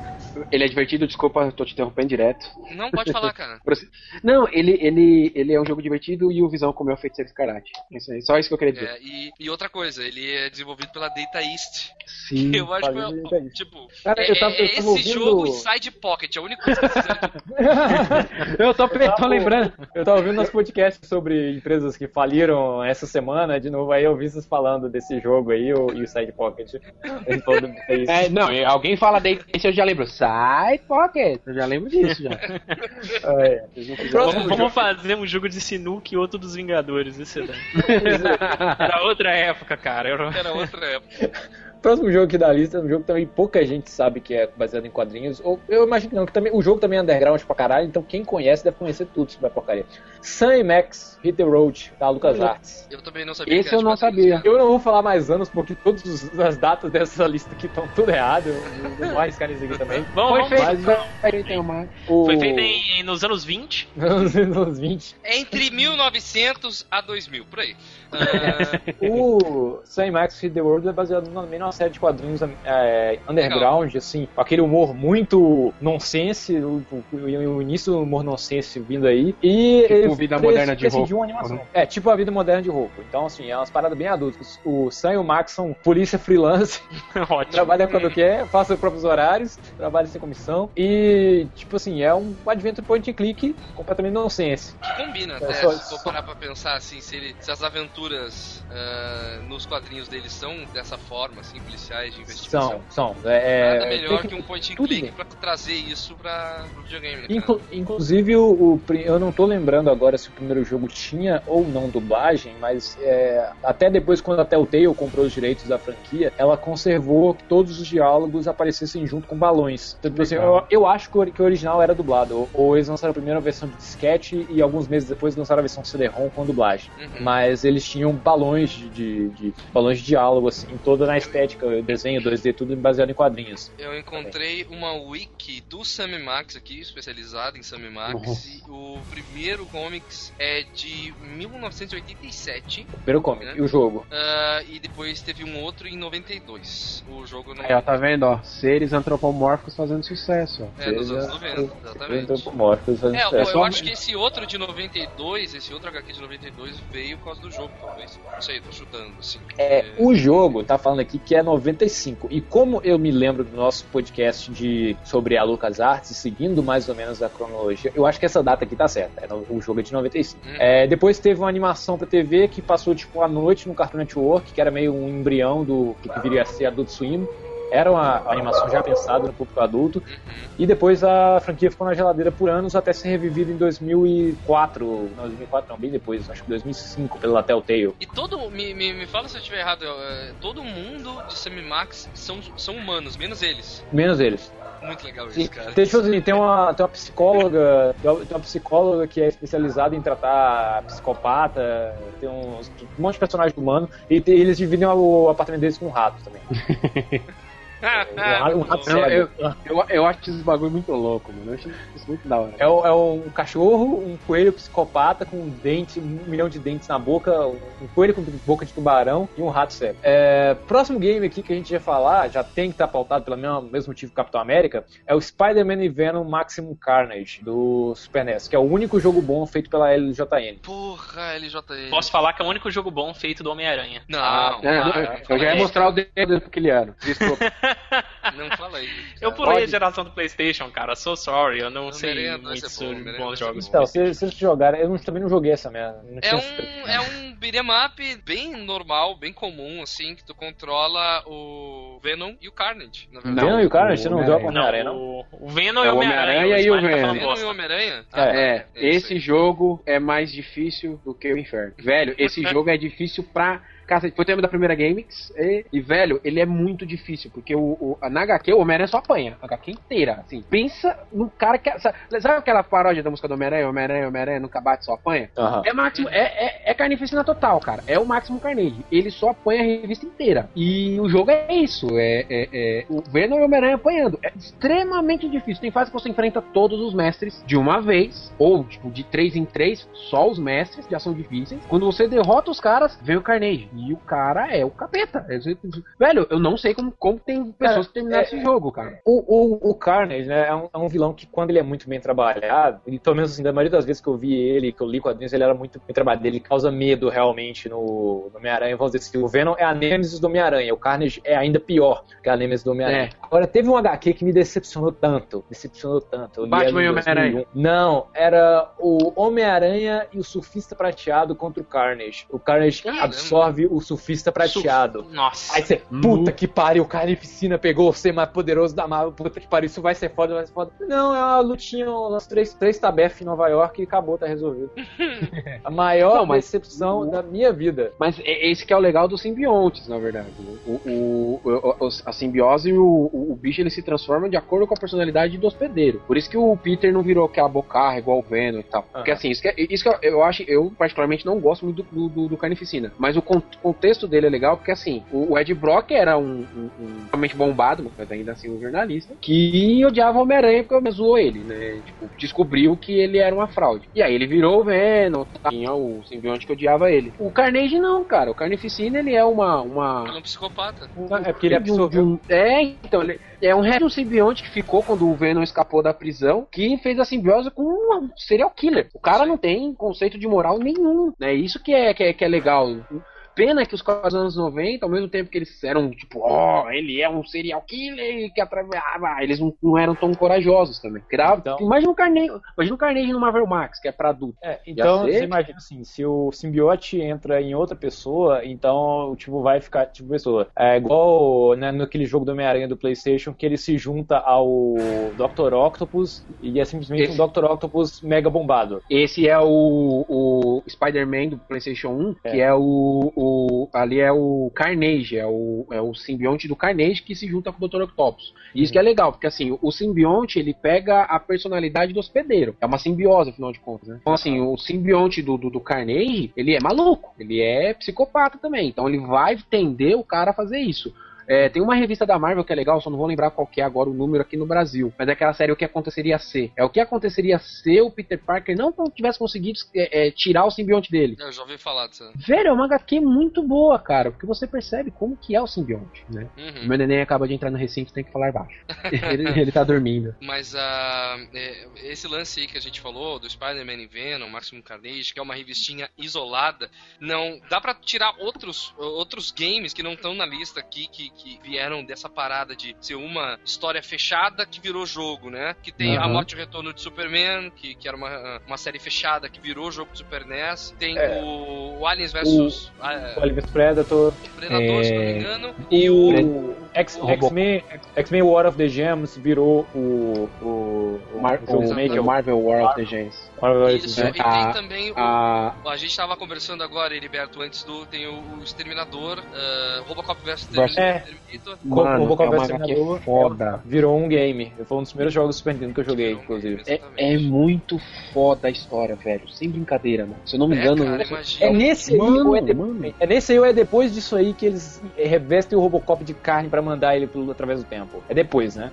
Ele é divertido, desculpa, tô te interrompendo direto. Não, pode falar, cara. (laughs) Não, ele, ele, ele é um jogo divertido e o Visão comeu feiticeiro de karate. Isso aí, só isso que eu queria dizer. É, e, e outra coisa, ele é desenvolvido pela Data East. Sim, (laughs) eu acho que é, tipo, Cara, é, eu tava- eu é tava esse ouvindo- jogo Inside Pocket, é a única coisa que precisa de eu tô, (laughs) eu tô lembrando, eu tava ouvindo nosso podcast sobre empresas que faliram essa semana, de novo aí eu vi vocês falando desse jogo aí, o, e o Side Pocket. É. É, não, alguém fala Data East, eu já lembro. Side Pocket, eu já lembro disso já. (laughs) É. Vamos, vamos fazer um jogo de sinuca e outro dos Vingadores, esse é da (laughs) outra época, cara. Eu- Era outra época. Próximo jogo aqui da lista é um jogo que também pouca gente sabe que é baseado em quadrinhos. Ou eu imagino que não, que também, o jogo também é underground pra caralho, então quem conhece deve conhecer tudo sobre a porcaria. Sam Max Hit the Road, da LucasArts. Eu também não sabia Esse eu não de quadrinhos, sabia. cara. Eu não vou falar mais anos porque todas as datas dessa lista aqui estão tudo errado. Eu não vou (laughs) arriscar nisso aqui também. Vamos, Foi vamos. feito, feito em uma. O... Foi feito em, em- nos anos 20. (laughs) nos anos 20. Entre 1900 a 2000, por aí. (laughs) Ah, O Sam Max Hit the World é baseado também numa série de quadrinhos é, underground, assim, com aquele humor muito nonsense, o, o, o início do humor nonsense vindo aí. E Tipo Vida Moderna de Roupa. uma animação. É, tipo a vida moderna de roupa. Então, assim, é umas paradas bem adultas. O Sam e o Max são polícia freelance, (laughs) (laughs) Ótimo. trabalha quando quer, faz seus próprios horários, trabalha sem comissão. E, tipo assim, é um adventure point and click completamente nonsense. que combina É, até, só- se for parar pra pensar assim, se, ele- se as aventuras ah, nos quadrinhos dele são dessa forma, assim, policiais de investigação. São, são. É, Nada melhor tem que um point and click bem. pra trazer isso pra pro videogame, né? Inclu- inclusive, o, o eu não tô lembrando agora se o primeiro jogo tinha ou não dublagem, mas é, até depois, quando a Telltale comprou os direitos da franquia, ela conservou que todos os diálogos aparecessem junto com balões. Então, assim, eu, eu acho que o, que o original era dublado, ou, ou eles lançaram a primeira versão de disquete e alguns meses depois lançaram a versão CD-ROM com dublagem. Uhum. Mas eles tinham balões de, de- de- balões de diálogo, assim, toda na estética, o desenho 2D, tudo baseado em quadrinhos. Eu encontrei uma wiki do Sammy Max aqui, especializada em Sammy Max. E o primeiro comics é de 1987. O primeiro comic. Né? E o jogo? ah, e depois teve um outro em 92. O jogo não ó, tá vendo, ó? Seres antropomórficos fazendo sucesso, ó. é dos anos Seja- 90, exatamente. Antropomórficos fazendo É, eu, sucesso. eu acho que esse outro de 92, esse outro HQ de 92 veio por causa do jogo, talvez. Não sei, tô chutando, assim. É, o jogo tá falando aqui que é 95. E como eu me lembro do nosso podcast de sobre a LucasArts, seguindo mais ou menos a cronologia, eu acho que essa data aqui tá certa. É no- o jogo de 95. Hum. É, depois teve uma animação pra TV que passou tipo à noite no Cartoon Network, que era meio um embrião do que viria a ser Adult Swim. Era uma animação já pensada no público adulto. Uhum. E depois a franquia ficou na geladeira por anos até ser revivida em 2004. Não, 2004 não, bem depois, acho que 2005, pela Telltale. E todo. Me, me, me fala se eu estiver errado. é, todo mundo de Sammy Max são, são humanos, menos eles. Menos eles. Muito legal isso, cara. tem, tipo assim, tem uma, tem uma psicóloga, tem uma- psicóloga que é especializada em tratar psicopata, tem uns, um monte de personagem humano, e tem- eles dividem o apartamento deles com um rato também. (laughs) (laughs) Um rato bom. Eu, eu, eu acho esses bagulho muito louco, mano. Eu acho isso muito da hora. É, é um cachorro, um coelho psicopata com um dente, um milhão de dentes na boca, um coelho com boca de tubarão e um rato cego. É, próximo game aqui que a gente ia falar, já tem que estar pautado pelo mesmo, mesmo motivo que Capitão América, é o Spider-Man e Venom Maximum Carnage do Super NES, que é o único jogo bom feito pela LJN. Porra, LJN. Posso falar que é o único jogo bom feito do Homem-Aranha. Não, Ah, É, não, eu já ia mostrar o dedo pro Kiliano. Desculpa. (laughs) (laughs) não fala aí. Eu pulei Pode. a geração do PlayStation, cara. So sorry, eu não sei Homem-Aranha dois muito é bom, sobre Homem-Aranha bons é jogos. bom. Então, se vocês jogaram, eu não- também não joguei essa merda. Não É um, é um beat'em up bem normal, bem comum, assim, que tu controla o Venom e o Carnage, na verdade. Venom e o Carnage, você não joga Homem-Aranha, não? o, o Venom É e o o Homem-Aranha. E o tá Venom. Venom e o Homem-Aranha? É. É, É isso esse jogo é mais difícil do que o inferno. Velho, esse (laughs) jogo é difícil pra. Cacete, foi o tema da primeira Gamix. E, e, velho, ele é muito difícil. Porque o, o, na HQ o Homem-Aranha só apanha. A HQ inteira. Assim, pensa no cara que. Sabe, sabe aquela paródia da música do Homem-Aranha? Homem-Aranha, Homem-Aranha nunca bate, só apanha? Aham. É máximo, é, é, é carnificina total, cara. É o máximo Carnage. Ele só apanha a revista inteira. E o jogo é isso. É, é, é o Venom e o Homem-Aranha apanhando. É extremamente difícil. Tem fase que você enfrenta todos os mestres de uma vez. Ou, tipo, de três em três, só os mestres já são difíceis. Quando você derrota os caras, vem o Carnage. E o cara é o capeta. É- Velho, eu não sei como, como tem pessoas que terminaram é- esse jogo, cara. O, o, o Carnage, né, é um, é um vilão que quando ele é muito bem trabalhado, e pelo menos assim, da maioria das vezes que eu vi ele, que eu li quadrinhos, ele era muito bem trabalhado. Ele causa medo realmente no, no Homem-Aranha. Vamos dizer assim, o Venom é a Nemesis do Homem-Aranha. O Carnage é ainda pior que a Nemesis do Homem-Aranha. Agora, teve um HQ que me decepcionou tanto. Decepcionou tanto. Eu Batman e Homem-Aranha. 2001. Não, era o Homem-Aranha e o Surfista Prateado contra o Carnage. O Carnage Caramba. absorve o Surfista Prateado. Nossa. Aí você, puta que pariu, o Carnificina pegou o ser mais poderoso da Marvel, puta que pariu, isso vai ser foda, vai ser foda. Não, é uma lutinha, umas três, três tabef em Nova York e acabou, tá resolvido. (laughs) a maior Não, mas- decepção da minha vida. Mas é- esse que é o legal dos simbiontes, na verdade. O, o- o- o- a simbiose e o, o, o bicho ele se transforma de acordo com a personalidade do hospedeiro. Por isso que o Peter não virou aquela bocarra igual o Venom e tal. Porque Aham. assim, isso que, é- isso que eu, eu acho, eu particularmente não gosto muito do, do, do Carnificina. Mas o con- contexto dele é legal porque assim, o, o Ed Brock era um, um, um realmente bombado, mas ainda assim um jornalista, que odiava o Homem-Aranha porque zoou ele, né? Tipo, descobriu que ele era uma fraude. E aí ele virou o Venom, tá? tinha o simbionte que odiava ele. O Carnage não, cara. O Carnificina ele é uma. uma Ele é um psicopata. É porque ele um- absorveu. um- É, então, ele é um resto de um simbionte que ficou quando o Venom escapou da prisão, que fez a simbiose com um serial killer. O cara não tem conceito de moral nenhum, né? Isso que é, que é, que é legal. Pena que os quadrinhos dos anos 90, ao mesmo tempo que eles eram tipo, ó, ele é um serial killer que atravessava, eles não, não eram tão corajosos também. Dava- Então- Imagina um Carnage, imagina Carnage no Marvel Max, que é pra adulto. É, então, você imagina assim, se o simbiote entra em outra pessoa, então, tipo, vai ficar, tipo, pessoa. É igual né, naquele jogo do Homem-Aranha do Playstation, que ele se junta ao Dr. Octopus e é simplesmente Esse- um Dr. Octopus mega bombado. Esse é o, o Spider-Man do PlayStation 1, que é o, o- Ali é o Carnage, é o, é o simbionte do Carnage que se junta com o Dr. Octopus. E isso que é legal, porque assim, o simbionte ele pega a personalidade do hospedeiro. É uma simbiose, afinal de contas, né? Então, assim, o simbionte do, do, do Carnage, ele é maluco, ele é psicopata também. Então ele vai tender o cara a fazer isso. É, tem uma revista da Marvel que é legal, só não vou lembrar qual é agora o número aqui no Brasil. Mas é aquela série O que aconteceria se. É o que aconteceria se o Peter Parker não tivesse conseguido é, é, tirar o simbionte dele. Eu já ouvi falar disso. Velho, é uma HQ muito boa, cara, porque você percebe como que é o simbionte, né? O Uhum. meu neném acaba de entrar no recinto, tem que falar baixo. (laughs) ele, ele tá dormindo. Mas é, esse lance aí que a gente falou, do Spider-Man e Venom, Maximum Carnage, que é uma revistinha isolada, não dá pra tirar outros, outros games que não estão na lista aqui, que, que vieram dessa parada de ser uma história fechada que virou jogo, né? Que tem A Aham. Morte e o Retorno de Superman, que, que era uma, uma série fechada que virou jogo de Super NES. Tem É. o, o Aliens vs. ah, O Alien vs Predator Predador, se não me É. engano. e o X-Men X-Men War of the Gems virou o, o, o, Mar o o, é o Marvel War of the Gems. Isso, Gems. e A- tem também o, A, A gente tava conversando agora, Heriberto, antes do. Tem o, o Exterminador, uh, Robocop vs Versus- É. Terminator. Mano, Robocop é vs. HQ Exterminador foda. virou um game. Foi um dos primeiros jogos do Super Nintendo que eu joguei, inclusive. É, é muito foda a história, velho. Sem brincadeira, mano. Se eu não me É, engano, cara. É nesse aí, Mano, ou é, de- é nesse aí ou é depois disso aí que eles revestem o Robocop de carne pra mandar ele pelo, através do tempo. É depois, né?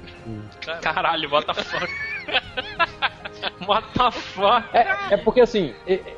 Caralho, what the fuck. (laughs) what the fuck. É, é porque assim,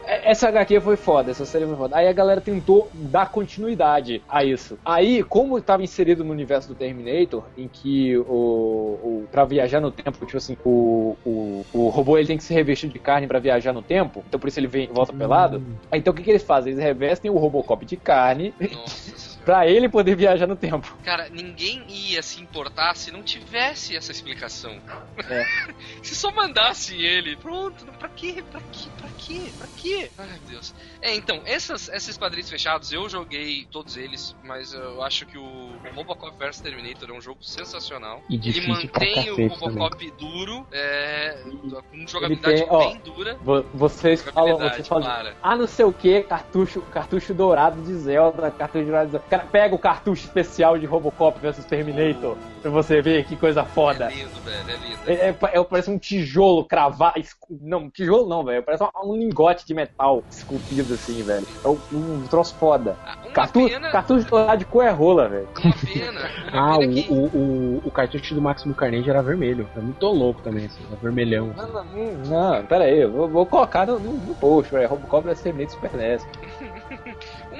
essa HQ foi foda, essa série foi foda. Aí a galera tentou dar continuidade a isso. Aí, como estava inserido no universo do Terminator, em que o, o para viajar no tempo, tipo assim, o, o, o robô ele tem que se revestir de carne pra viajar no tempo, então por isso ele vem volta pelado. Aí, então o que, que eles fazem? Eles revestem o Robocop de carne Nossa. (laughs) pra ele poder viajar no tempo. Cara, ninguém ia se importar se não tivesse essa explicação. É. (laughs) se só mandasse ele, pronto, pra quê? Pra quê? Pra quê? Pra quê? Ai, Deus. É, então, essas, esses quadrinhos fechados, eu joguei todos eles, mas eu acho que o Robocop vs Terminator é um jogo sensacional. E Ele mantém o Robocop duro, é, com jogabilidade tem, ó, bem dura. Vo- Vocês falam, vocês falam, para. ah, não sei o que, cartucho, cartucho dourado de Zelda, cartucho dourado de Zelda. Pega o cartucho especial de Robocop vs Terminator pra você ver que coisa foda. É lindo, velho, é lindo. É, é- é- parece um tijolo cravado. escu- Não, tijolo não, velho. Parece um, um lingote de metal esculpido assim, velho. É um, um troço foda. Ah, Uma Cartu, pena, cartucho de cor é rola, velho. uma pena. (laughs) Uma Ah, pena o, que... o, o, o cartucho do Máximo Carnage era vermelho. É muito louco também, assim. Era vermelhão. Não, não, não, não, pera aí, eu vou, vou colocar no, no, no post, velho. Robocop vs Terminator Super NES.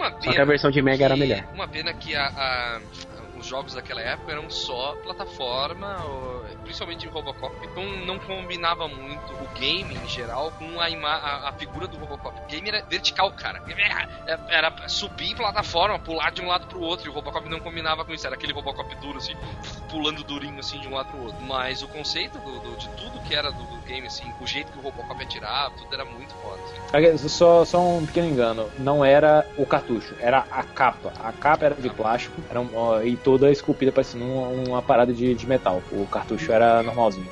Uma Só que a pena versão de Mega era melhor. Uma pena que a- a- jogos daquela época eram só plataforma, ou- principalmente de Robocop, então não combinava muito o game em geral com a, a, a figura do Robocop. O game era vertical, cara. Era, subir em plataforma, pular de um lado pro outro, e o Robocop não combinava com isso. Era aquele Robocop duro, assim, pulando durinho assim de um lado pro outro. Mas o conceito do, do- de tudo que era do, do game, assim, o jeito que o Robocop atirava, tudo era muito foda. assim. Só, só um pequeno engano, não era o cartucho, era a capa. A capa era de plástico era um- e toda esculpida parecendo uma, uma parada de, de metal. O cartucho era normalzinho.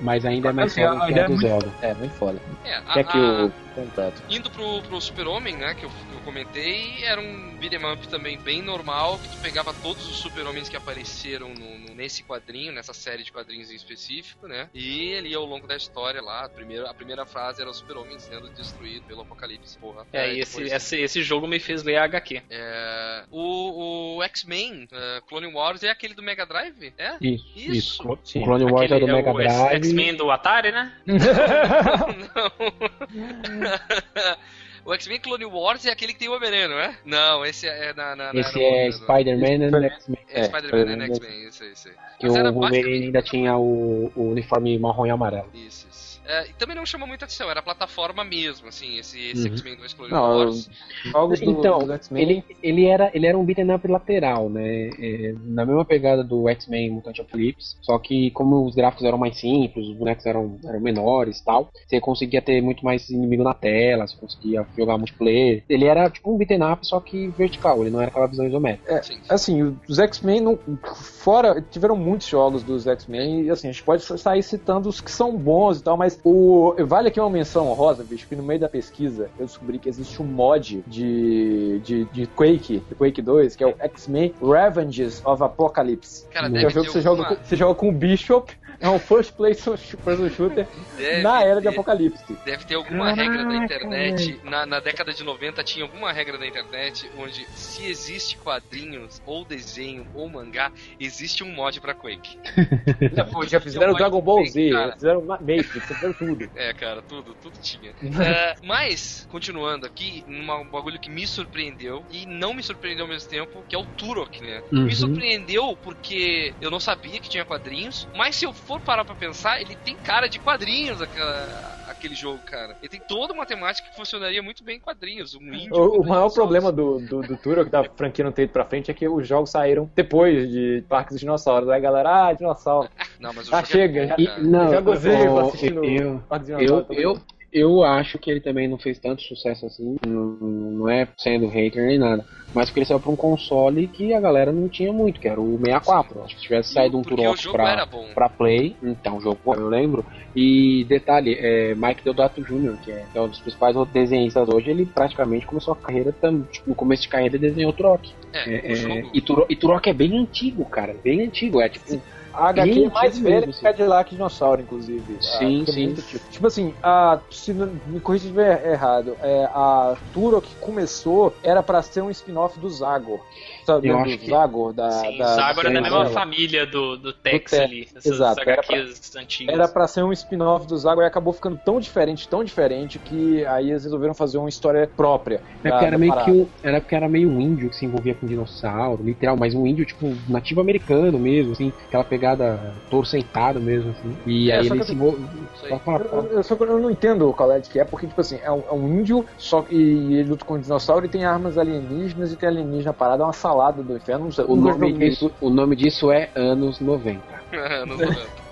Mas ainda é mais Assim, foda que a é do muito- Zelda. É, muito foda. É, Que aqui a- o completo. Indo pro, pro Super-Homem, né, que eu, que eu comentei, era um beat'em up também bem normal, que tu pegava todos os Super-Homens que apareceram no- no- nesse quadrinho, nessa série de quadrinhos em específico, né, e ali ao longo da história lá, a primeira, a primeira frase era o Super-Homem sendo destruído pelo Apocalipse, porra. É, Aí e esse, depois- esse, esse jogo me fez ler a HQ. é, o, o X-Men, é, Clone Wars, é aquele do Mega Drive? É? Isso, Isso. Sim. Clone Wars é do Aquele Mega o X- Drive. X-Men do Atari, né? (laughs) (laughs) Não. (laughs) (laughs) o X-Men Clone Wars é aquele que tem o Homem-Aranha, não é? Não, esse é na... na, na Esse era é o- Spider-Man and X-Men. É, É, Spider-Man and Spider-Man. X-Men, isso aí, isso aí. Que o Wolverine ainda tinha o, o uniforme marrom e amarelo. Isso, isso. É, também não chamou muita atenção, era plataforma mesmo, assim, esse, esse Uhum. X-Men do Clone Não, Wars. Jogos do, Então, do X-Men. Ele, ele, era, ele era um beat'em up lateral, né? É, na mesma pegada do X-Men Mutante Apocalypse, só que como os gráficos eram mais simples, os bonecos eram, eram menores e tal, você conseguia ter muito mais inimigo na tela, você conseguia jogar multiplayer. Ele era tipo um beat'em up, só que vertical, ele não era aquela visão isométrica. Sim, sim. Assim, os X-Men, não- fora, tiveram muitos jogos dos X-Men, e assim, a gente pode sair citando os que são bons e tal, mas o vale aqui uma menção honrosa, bicho, que no meio da pesquisa eu descobri que existe um mod de, de, de Quake, de Quake 2, que é o X-Men Revenges of Apocalypse. Cara, que é deve um jogo que você joga, com, você joga com o Bishop, é um first person (laughs) shooter Deve na era de ter- Apocalipse. Deve ter alguma regra da internet. Na, na década de 90 tinha alguma regra da internet onde se existe quadrinhos, ou desenho, ou mangá, existe um mod pra Quake. (laughs) Já, já fizeram mod Dragon Ball Z, já fizeram Matrix, fizeram tudo. É, cara, tudo, tudo tinha. (laughs) É, mas, continuando aqui, um bagulho que me surpreendeu e não me surpreendeu ao mesmo tempo, que é o Turok, né? Uhum. Me surpreendeu porque eu não sabia que tinha quadrinhos, mas se eu for parar pra pensar, ele tem cara de quadrinhos, aquela- aquele jogo, cara. Ele tem toda uma temática que funcionaria muito bem em quadrinhos. Um índio O, o maior problema do, do, do Turok, da (laughs) franquia não ter ido pra frente, é que os jogos saíram depois de Parques dos Dinossauros. Aí a galera, ah, dinossauro. Não, mas o Ah, jogo chega, é bom, E, não, já gozei eu, assistindo eu, eu, Dinossauros. eu, eu acho que ele também não fez tanto sucesso assim, não, não é sendo hater nem nada, mas porque ele saiu pra um console que a galera não tinha muito, que era o 64. Acho que se tivesse saído um Turok jogo pra, pra Play, então o jogo eu lembro. E detalhe, é, Mike Deodato Jr., que é, que é um dos principais desenhistas hoje, ele praticamente começou a carreira, tipo, no começo de carreira ele desenhou Turok. É, É, é, jogo. e, Turok e Turok é bem antigo, cara, bem antigo, é tipo... A HQ é mais antigo velha mesmo, que Cadillac Dinossauro, inclusive. Sim, Ah, é sim. Tipo, tipo assim, a, se não- me corrija se estiver errado, é, a Turok começou, era pra ser um spin-off do Zagor. Sabe, Eu acho do que- Zagor? Da, Sim, da, o Zagor é da mesma família do, do Tex Tex, ali. Essas exato, era HQs antigas. Era pra ser um spin-off do Zagor e acabou ficando tão diferente, tão diferente, que aí eles resolveram fazer uma história própria. É porque era meio que um, era porque era meio índio que se envolvia com dinossauro, literal, mas um índio tipo nativo americano mesmo, assim, aquela pegada touro sentado mesmo, assim. E É, aí ele se falar, Eu, eu, só eu não entendo qual é que é, porque, tipo assim, é um, é um índio, só que e ele luta com um dinossauro e tem armas alienígenas e tem alienígena parada, é uma salada do inferno. Não sei, O nunca nome, disso, o nome disso é anos 90. Não tô vendo. isso.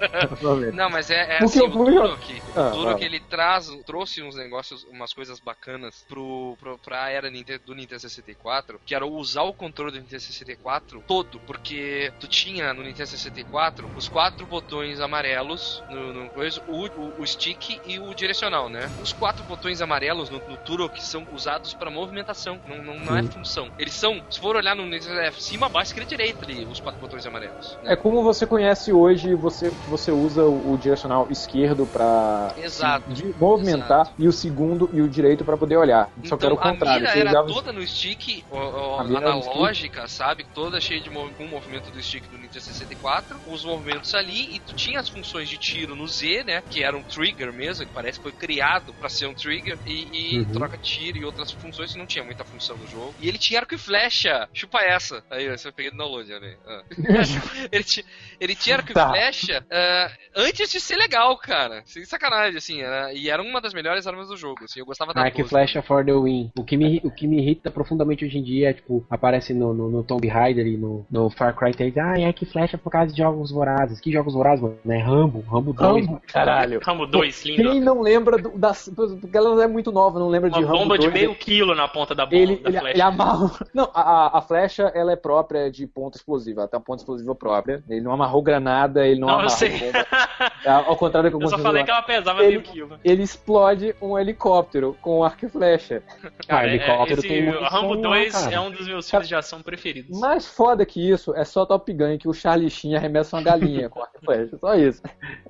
Não, mas é, é Porque assim, eu o Turok, Ah, o Turok vai. ele traz, trouxe uns negócios, umas coisas bacanas pro, pro, pra era do Nintendo 64, que era usar o controle do Nintendo 64 todo, porque tu tinha no Nintendo 64 os quatro botões amarelos no, no coisa, o, o, o stick e o direcional, né? Os quatro botões amarelos no, no Turok são usados pra movimentação, não, não, não é função. Eles são, se for olhar no Nintendo é cima, baixo, esquerda e direita ali, os quatro botões amarelos. né? É como você conhece hoje, você você usa o, o direcional esquerdo pra Exato. de movimentar e o segundo e o direito pra poder olhar. Só que era o Então, a contrário. mira você era toda no stick, A mira no stick. analógica, sabe? Toda cheia de mov- o movimento do stick do Nintendo 64, os movimentos ali, e tu tinha as funções de tiro no Z, né? Que era um trigger mesmo, que parece que foi criado pra ser um trigger, e, e Uhum. troca tiro e outras funções que não tinha muita função no jogo. E ele tinha arco e flecha, chupa essa. Aí, você pegar do download, aí. Ah. (laughs) (laughs) ele, tinha, ele tinha arco Tá. e flecha ah, antes de ser legal, cara. Sem sacanagem, assim. Era, e era uma das melhores armas do jogo, assim. Eu gostava da 12. Flash for the win. O que, me, o que me irrita profundamente hoje em dia é, tipo, aparece no, no, no Tomb Raider e no, no Far Cry 3. Ah, é Arc Flash é por causa de jogos vorazes. Que jogos vorazes, mano? É Rambo, Rambo 2. Rambo, caralho. Rambo 2, lindo. Quem não lembra do, das. Porque ela é muito nova, não lembra Uma de Rambo bomba de 2, meio quilo na ponta da bomba Ele, da ele, flecha. ele amarra. (laughs) Não, a, a flecha ela é própria de ponta explosiva. Ela tem uma ponta explosiva própria. Ele não amarrou granada, ele não, Não, amarrou bomba. (laughs) É, Ao contrário do que Eu só falei pessoas que ela pesava Ele- meio quilo. Ele explode um helicóptero com arco e flecha. (laughs) Cara, Ah, é- helicóptero esse tem munição Rambo lá, 2 cara. é um dos meus filmes de ação preferidos. Mais foda que isso é só Top Gun, que o Charlie Sheen arremessa uma galinha com arco e flecha. Só isso.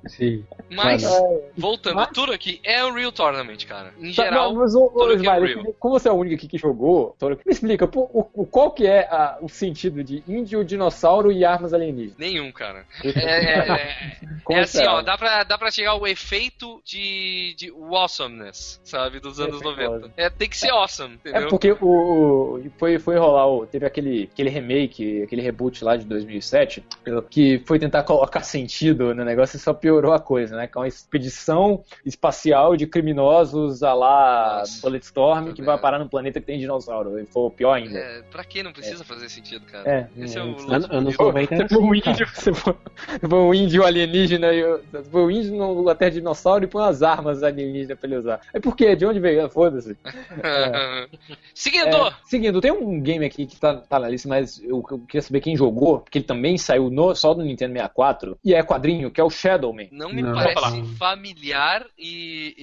Sim. Mas, É. voltando, Mas- tudo aqui é um Real Tournament, cara. Em Tá, geral, não, mas, tudo que é real. como você é o único aqui que jogou, Toro, me explica, pô, o, o- qual que é a- o sentido de índio, dinossauro e armas alienígenas? nenhum, cara. (laughs) É, é- é- é assim, ó, dá pra, dá pra chegar ao efeito de, de awesomeness, sabe, dos anos Efeito 90. awesome. É, tem que ser awesome, É entendeu? porque o, o- foi, foi rolar, o, teve aquele, aquele remake, aquele reboot lá de 2007, que foi tentar colocar (laughs) sentido no negócio e só piorou a coisa, né? Que é uma expedição espacial de criminosos a lá Nossa. Bulletstorm que É. vai parar num planeta que tem dinossauro. E foi pior ainda. É, pra que não precisa fazer sentido, cara? É, Esse é é, o Anos bonito. 90 era (laughs) (laughs) Você foi um assim, foi, você foi um índio alienígena, e o- índio no até dinossauro e põe umas armas alienígenas pra ele usar. É por quê? De onde veio? Ah, Foda-se. (laughs) Seguindo! É, seguindo, tem um game aqui que tá, tá na lista, mas eu, eu queria saber quem jogou, porque ele também saiu no- só do Nintendo 64, e é quadrinho, que é o Shadowman. Não me Não. parece familiar e.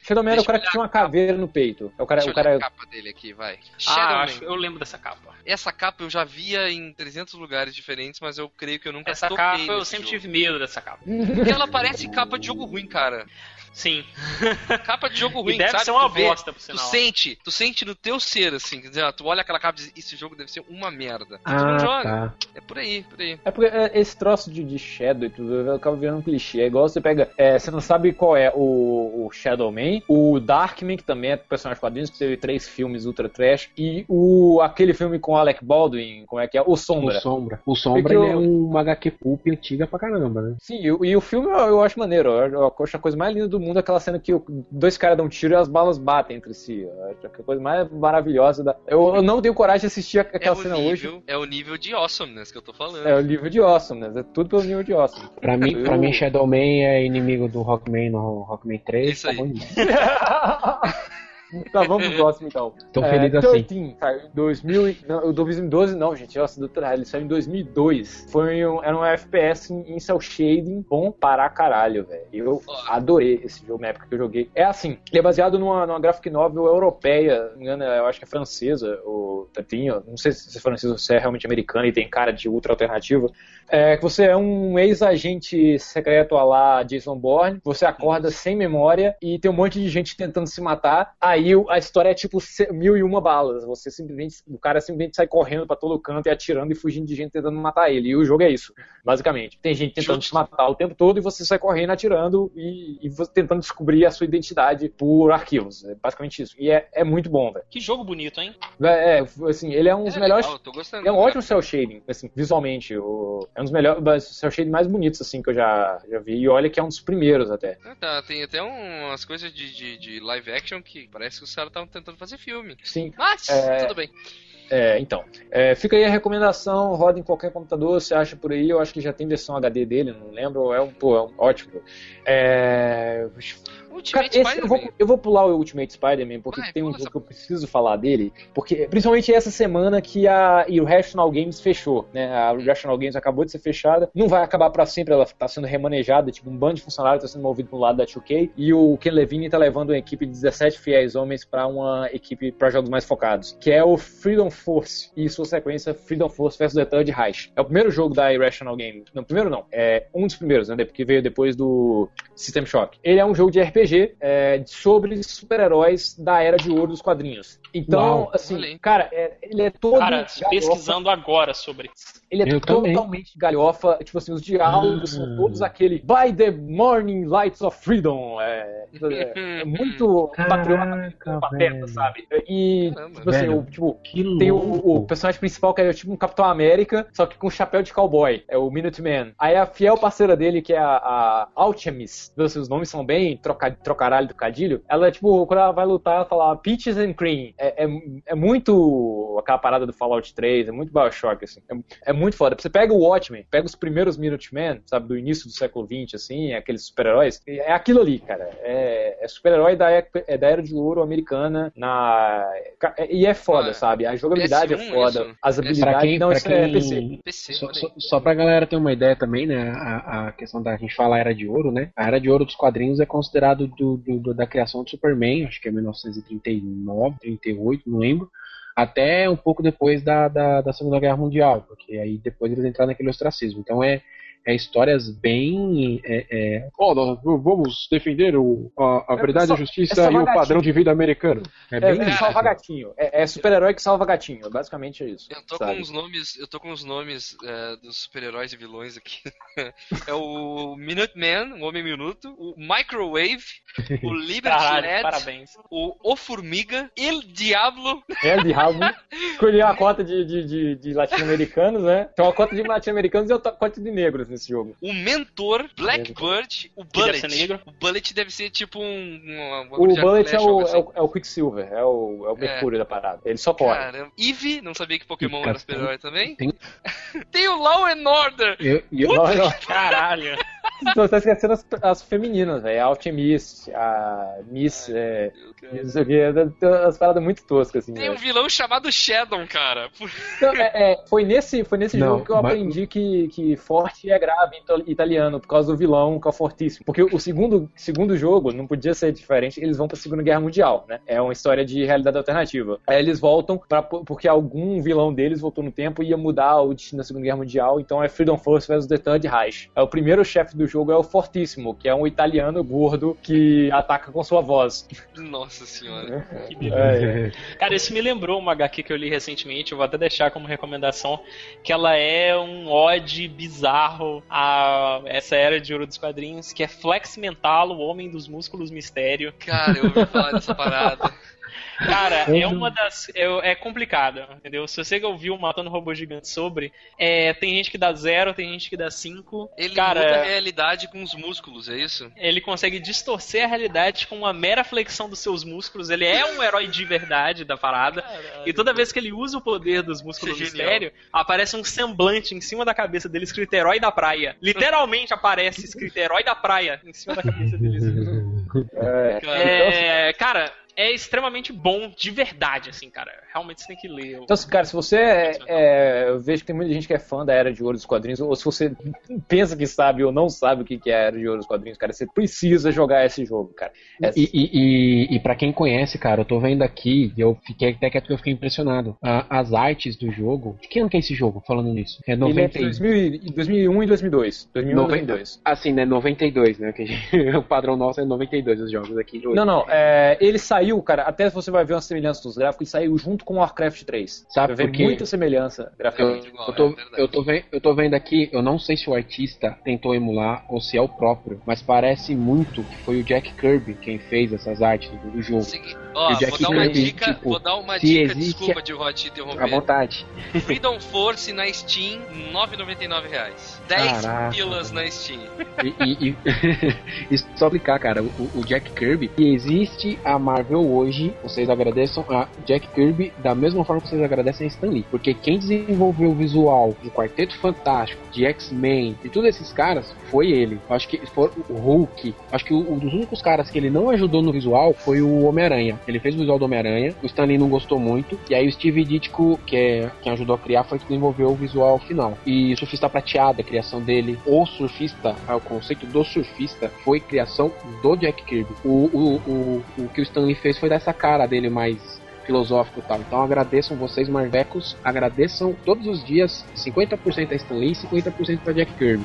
e... Shadowman era o cara que tinha uma caveira no peito. É o cara, Deixa o eu cara a capa dele aqui, vai. Ah, Shadowman. acho, eu lembro dessa capa. Essa capa eu já via em 300 lugares diferentes, mas eu creio que eu nunca Essa capa eu sempre jogo. tive medo dessa capa. Porque ela parece capa de jogo ruim, cara. Sim. (laughs) Capa de jogo ruim, E deve sabe? ser uma Tu vê, bosta, por Tu sinal. sente, tu sente no teu ser, assim, quer dizer, tu olha aquela capa e diz, esse jogo deve ser uma merda. tu não Ah, joga. tá. É por aí, por aí. É porque é, esse troço de, de Shadow e tudo acaba virando um clichê. É igual você pega. é, você não sabe qual é o, o Shadowman, o Darkman, que também é personagem quadrinhos, que teve três filmes ultra trash, e o aquele filme com Alec Baldwin, como é que é? O O Sombra. Sombra. O Sombra Porque ele eu- é uma HQ pulp antiga pra caramba, né? Sim, e, o- e o filme eu, eu acho maneiro. Eu, eu acho a coisa mais linda do mundo é aquela cena que dois caras dão um tiro e as balas batem entre si. Eu acho a coisa mais maravilhosa. Da... Eu, eu não tenho coragem de assistir É aquela o, cena hoje. nível, é o nível de awesomeness que eu tô falando. É o nível de Awesome, né? É tudo pelo nível de Awesome. Pra mim, pra Eu- mim Shadowman é inimigo do Rockman no Rockman 3. Isso tá aí. (laughs) tá, vamos pro próximo então. (laughs) Tô É, feliz assim. 13, saiu em 2000, e- não, o 2012 não, gente. Nossa, do ele saiu em 2002. Foi um, era um FPS em, em cel shading bom para caralho, velho. Eu adorei esse jogo na época que eu joguei. É assim, ele é baseado numa, numa graphic novel europeia, não me engano, eu acho que é francesa, o Tatinho. Não sei se é francesa ou se é realmente americana e tem cara de ultra alternativa. É que você é um ex-agente secreto a lá Jason Bourne, você acorda sem memória e tem um monte de gente tentando se matar. Aí o- a história é tipo mil e uma balas. Você simplesmente, o cara simplesmente sai correndo pra todo canto e atirando e fugindo de gente tentando matar ele. E o jogo é isso, basicamente. Tem gente tentando te matar o tempo todo e você sai correndo atirando e, e tentando descobrir a sua identidade por arquivos. É basicamente isso. E é, é muito bom, velho. Que jogo bonito, hein? É, é, assim, ele é um dos É melhores legal, gostando. é um ótimo cel shading, assim, visualmente. O, é um dos melhores cel shading mais bonitos, assim, que eu já, já vi. E olha que é um dos primeiros até. Ah, tá, tem até umas coisas de, de, de live action que parece que os caras estavam tentando fazer filme. Sim. Mas, É. tudo bem. É, então. É, fica aí a recomendação, roda em qualquer computador, você acha por aí. Eu acho que já tem versão HD dele, não lembro. É um, pô, é um ótimo. É, Cara, Ultimate esse eu, vou, Spider-Man. eu vou pular o Ultimate Spider-Man, porque Vai, tem um jogo essa que eu preciso falar dele. Porque, principalmente essa semana que a Irrational Games fechou, né? A Irrational Games acabou de ser fechada. Não vai acabar pra sempre, ela tá sendo remanejada, tipo, um bando de funcionários tá sendo movido pro lado da 2K. E o Ken Levine tá levando uma equipe de 17 fiéis homens pra uma equipe pra jogos mais focados. Que é o Freedom Force e sua sequência Freedom Force vs The Third Reich. É o primeiro jogo da Irrational Game. Não, primeiro não. É um dos primeiros, né? Porque veio depois do System Shock. Ele é um jogo de RPG é, sobre super-heróis da era de ouro dos quadrinhos. Então, Uau. assim, aí. cara, é- ele é todo. Cara, galhofa. pesquisando agora sobre. Ele é Eu também. totalmente galhofa. Tipo assim, os diálogos são todos aquele By the morning lights of freedom. É, é- é (laughs) muito patriota, pateta, sabe? E, Caramba. tipo assim, Velho. o, tipo, Que louco. Tem o, o personagem principal que é tipo um Capitão América, só que com chapéu de cowboy. É o Minuteman. Aí a fiel parceira dele, que é a, a Alchemist, os nomes são bem troca, trocaralho do cadilho. Ela, tipo, quando ela vai lutar, ela fala Peaches and Cream. É, é, é muito aquela parada do Fallout 3, é muito Bioshock, assim. É, é muito foda. Você pega o Watchmen, pega os primeiros Minutemen, sabe, do início do século XX, assim, aqueles super-heróis. É aquilo ali, cara. É, é super-herói da, época- é da Era de Ouro americana na... E é foda, Ah, sabe? A jogabilidade é PS1 foda. isso? As Pra habilidades... quem, não, pra isso é quem- PC. PC, Só, só, só pra galera ter uma ideia também, né? A, a questão da gente falar Era de Ouro, né? A Era de Ouro dos quadrinhos é considerado do, do- do- da criação do Superman, acho que é 1939, 38, não lembro. Até um pouco depois da, da, da Segunda Guerra Mundial, porque aí depois eles entraram naquele ostracismo. Então é, é histórias bem. É, é, ó, nós vamos defender o, a, a É verdade, só- a justiça é e o padrão de vida americano. É É, bem é salva gatinho. É, é super-herói que salva gatinho. Basicamente é isso. Eu tô sabe? com os nomes, eu tô com os nomes é, dos super-heróis e vilões aqui. (laughs) é o Minuteman, o Homem Minuto, o Microwave, o (laughs) Liberty Caralho, Net, parabéns. o O Formiga, El Diablo, É de rabo. (laughs) Escolhi uma cota de, de, de, de latino-americanos, né? Tem uma cota de latino-americanos e outra cota de negros nesse jogo. o Mentor, Blackbird, o Bullet. O Bullet deve ser tipo um. uma- uma O Bullet é o, é, assim. o, é o Quicksilver, é o, é o Mercúrio da parada. Ele só corre. Caramba. Eve, não sabia que Pokémon era super-herói também. tem- (laughs) Tem o Law and Order. Eu, e eu- Não, não. Caralho. (laughs) Você tá esquecendo as, as femininas, velho. A Alchemist, a Miss, é, não sei o que, as paradas muito toscas, assim. Tem um velho. vilão chamado Shadow, cara. Não, é, é, foi nesse, foi nesse Não, jogo que eu mas- aprendi que, que forte é grave em italiano, por causa do vilão, que é o fortíssimo. Porque o segundo, segundo jogo não podia ser diferente, eles vão pra Segunda Guerra Mundial, né? É uma história de realidade alternativa. Aí eles voltam pra, porque algum vilão deles voltou no tempo e ia mudar o destino da Segunda Guerra Mundial, então é Freedom Force vs The Third Reich. É o primeiro chefe do jogo é o Fortíssimo, que é um italiano gordo que ataca com sua voz. Nossa senhora. Que beleza. É, Cara, isso me lembrou uma HQ que eu li recentemente, eu vou até deixar como recomendação, que ela é um ode bizarro a essa era de ouro dos quadrinhos, que é Flex Mental, o Homem dos Músculos Mistério. Cara, eu ouvi falar dessa parada. Cara, é uma das. É, é complicado, entendeu? Se você ouviu Matando Robô Gigante sobre, é, tem gente que dá zero, tem gente que dá cinco. Ele Cara, muda a realidade com os músculos, é isso? ele consegue distorcer a realidade com uma mera flexão dos seus músculos. Ele é um herói de verdade da parada. E toda vez que ele usa o poder dos músculos do é genial. mistério, aparece um semblante em cima da cabeça dele escrito herói da praia. Literalmente aparece escrito herói da praia em cima da cabeça dele. é, (laughs) É, cara, é extremamente bom de verdade, assim, cara. Realmente você tem que ler. Então, cara, se você é, é- Eu vejo que tem muita gente que é fã da Era de Ouro dos Quadrinhos, ou se você pensa que sabe ou não sabe o que que é a Era de Ouro dos Quadrinhos, cara, você precisa jogar esse jogo, cara. É- E, e, e, e para quem conhece, cara, eu tô vendo aqui, e eu fiquei até que eu fiquei impressionado. A- as artes do jogo. De que ano que é esse jogo, falando nisso? É Ele é 90 entre e- 2000 e 2001 e 2002. 2001 e 90 2002. Assim, né? 92, né? (laughs) O padrão nosso é 92 os jogos aqui. de hoje. Não, não, é, ele saiu, cara, até você vai ver uma semelhança dos gráficos, ele saiu junto com o Warcraft 3. Sabe muita semelhança Eu, graficamente. igual, eu, tô, é eu, tô vendo, eu tô vendo aqui, eu não sei se o artista tentou emular ou se é o próprio, mas parece muito que foi o Jack Kirby quem fez essas artes do, do jogo. Segui- Ó, vou dar uma Kirby, dica, tipo, vou dar uma dica, existe- desculpa de Rod te À interromper. vontade. Freedom Force na Steam, 9,99 reais. 10 Caraca. pilas na Steam. E, e, e, (laughs) e só explicar, cara, o, o Jack Kirby, e existe a Marvel hoje, vocês agradeçam a Jack Kirby da mesma forma que vocês agradecem a Stan Lee. Porque quem desenvolveu o visual de Quarteto Fantástico, de X-Men, de todos esses caras, foi ele. Acho que foi o Hulk. Acho que um dos únicos caras que ele não ajudou no visual foi o Homem-Aranha. Ele fez o visual do Homem-Aranha, o Stan Lee não gostou muito, e aí o Steve Ditko, que é quem ajudou a criar, foi que desenvolveu o visual final. E Surfista Prateado, a criação dele, o surfista, o conceito do surfista, foi criação do Jack Kirby. O, o, o, o que o Stan Lee fez foi dessa cara dele mais filosófico e tal. Então agradeçam vocês, Marvecos, agradeçam todos os dias 50% a Stan Lee e 50% pra Jack Kirby.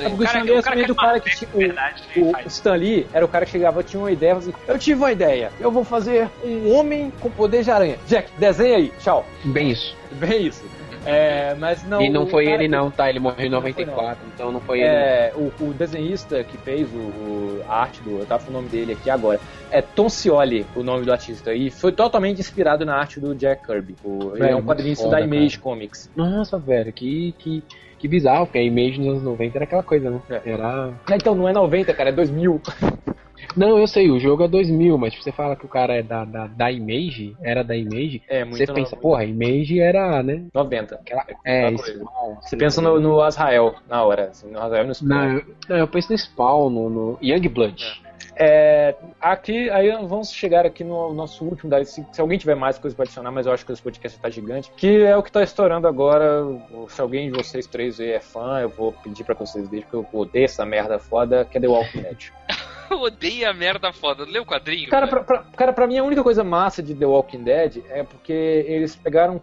É porque o Stan Lee é também do cara que tinha. O, o Stan Lee era o cara que chegava, tinha uma ideia, assim, eu tive uma ideia, eu vou fazer um homem com poder de aranha. Jack, desenha aí, tchau. Bem isso. Bem isso. É, mas não. e não foi ele que- não, tá? Ele morreu em Não foi, 94, então não foi ele. É, o, o desenhista que fez o, o- a arte do. Eu tava falando o nome dele aqui agora. É Tom Scioli, o nome do artista. E foi totalmente inspirado na arte do Jack Kirby. O, ele Velho, é um foda, da Image cara. Comics. Nossa, velho, que, que, que bizarro, porque a Image nos anos 90 era aquela coisa, né? É. Era. Então não é 90, cara, é 2000. (laughs) Não, eu sei, o jogo é 2000, mas tipo, você fala que o cara é da, da, da Image, era da Image, É, muito você pensa, porra, Image era, né? 90. Aquela... É, aquela isso. coisa. Você pensa no, no Azrael na hora, assim, no Azrael e no Spawn. Não, eu, não, eu penso no Spawn, no, no Youngblood. É, aqui, aí vamos chegar aqui no nosso último, daí, se, se alguém tiver mais coisa pra adicionar, mas eu acho que esse podcast tá gigante, que é o que tá estourando agora. Se alguém de vocês três aí é fã, eu vou pedir pra que vocês deixem, porque eu odeio essa merda foda, que é The Walking Dead. (laughs) Eu (laughs) odeio a merda foda. Lê o quadrinho? Cara, pra, pra- cara, pra mim a única coisa massa de The Walking Dead é porque eles pegaram um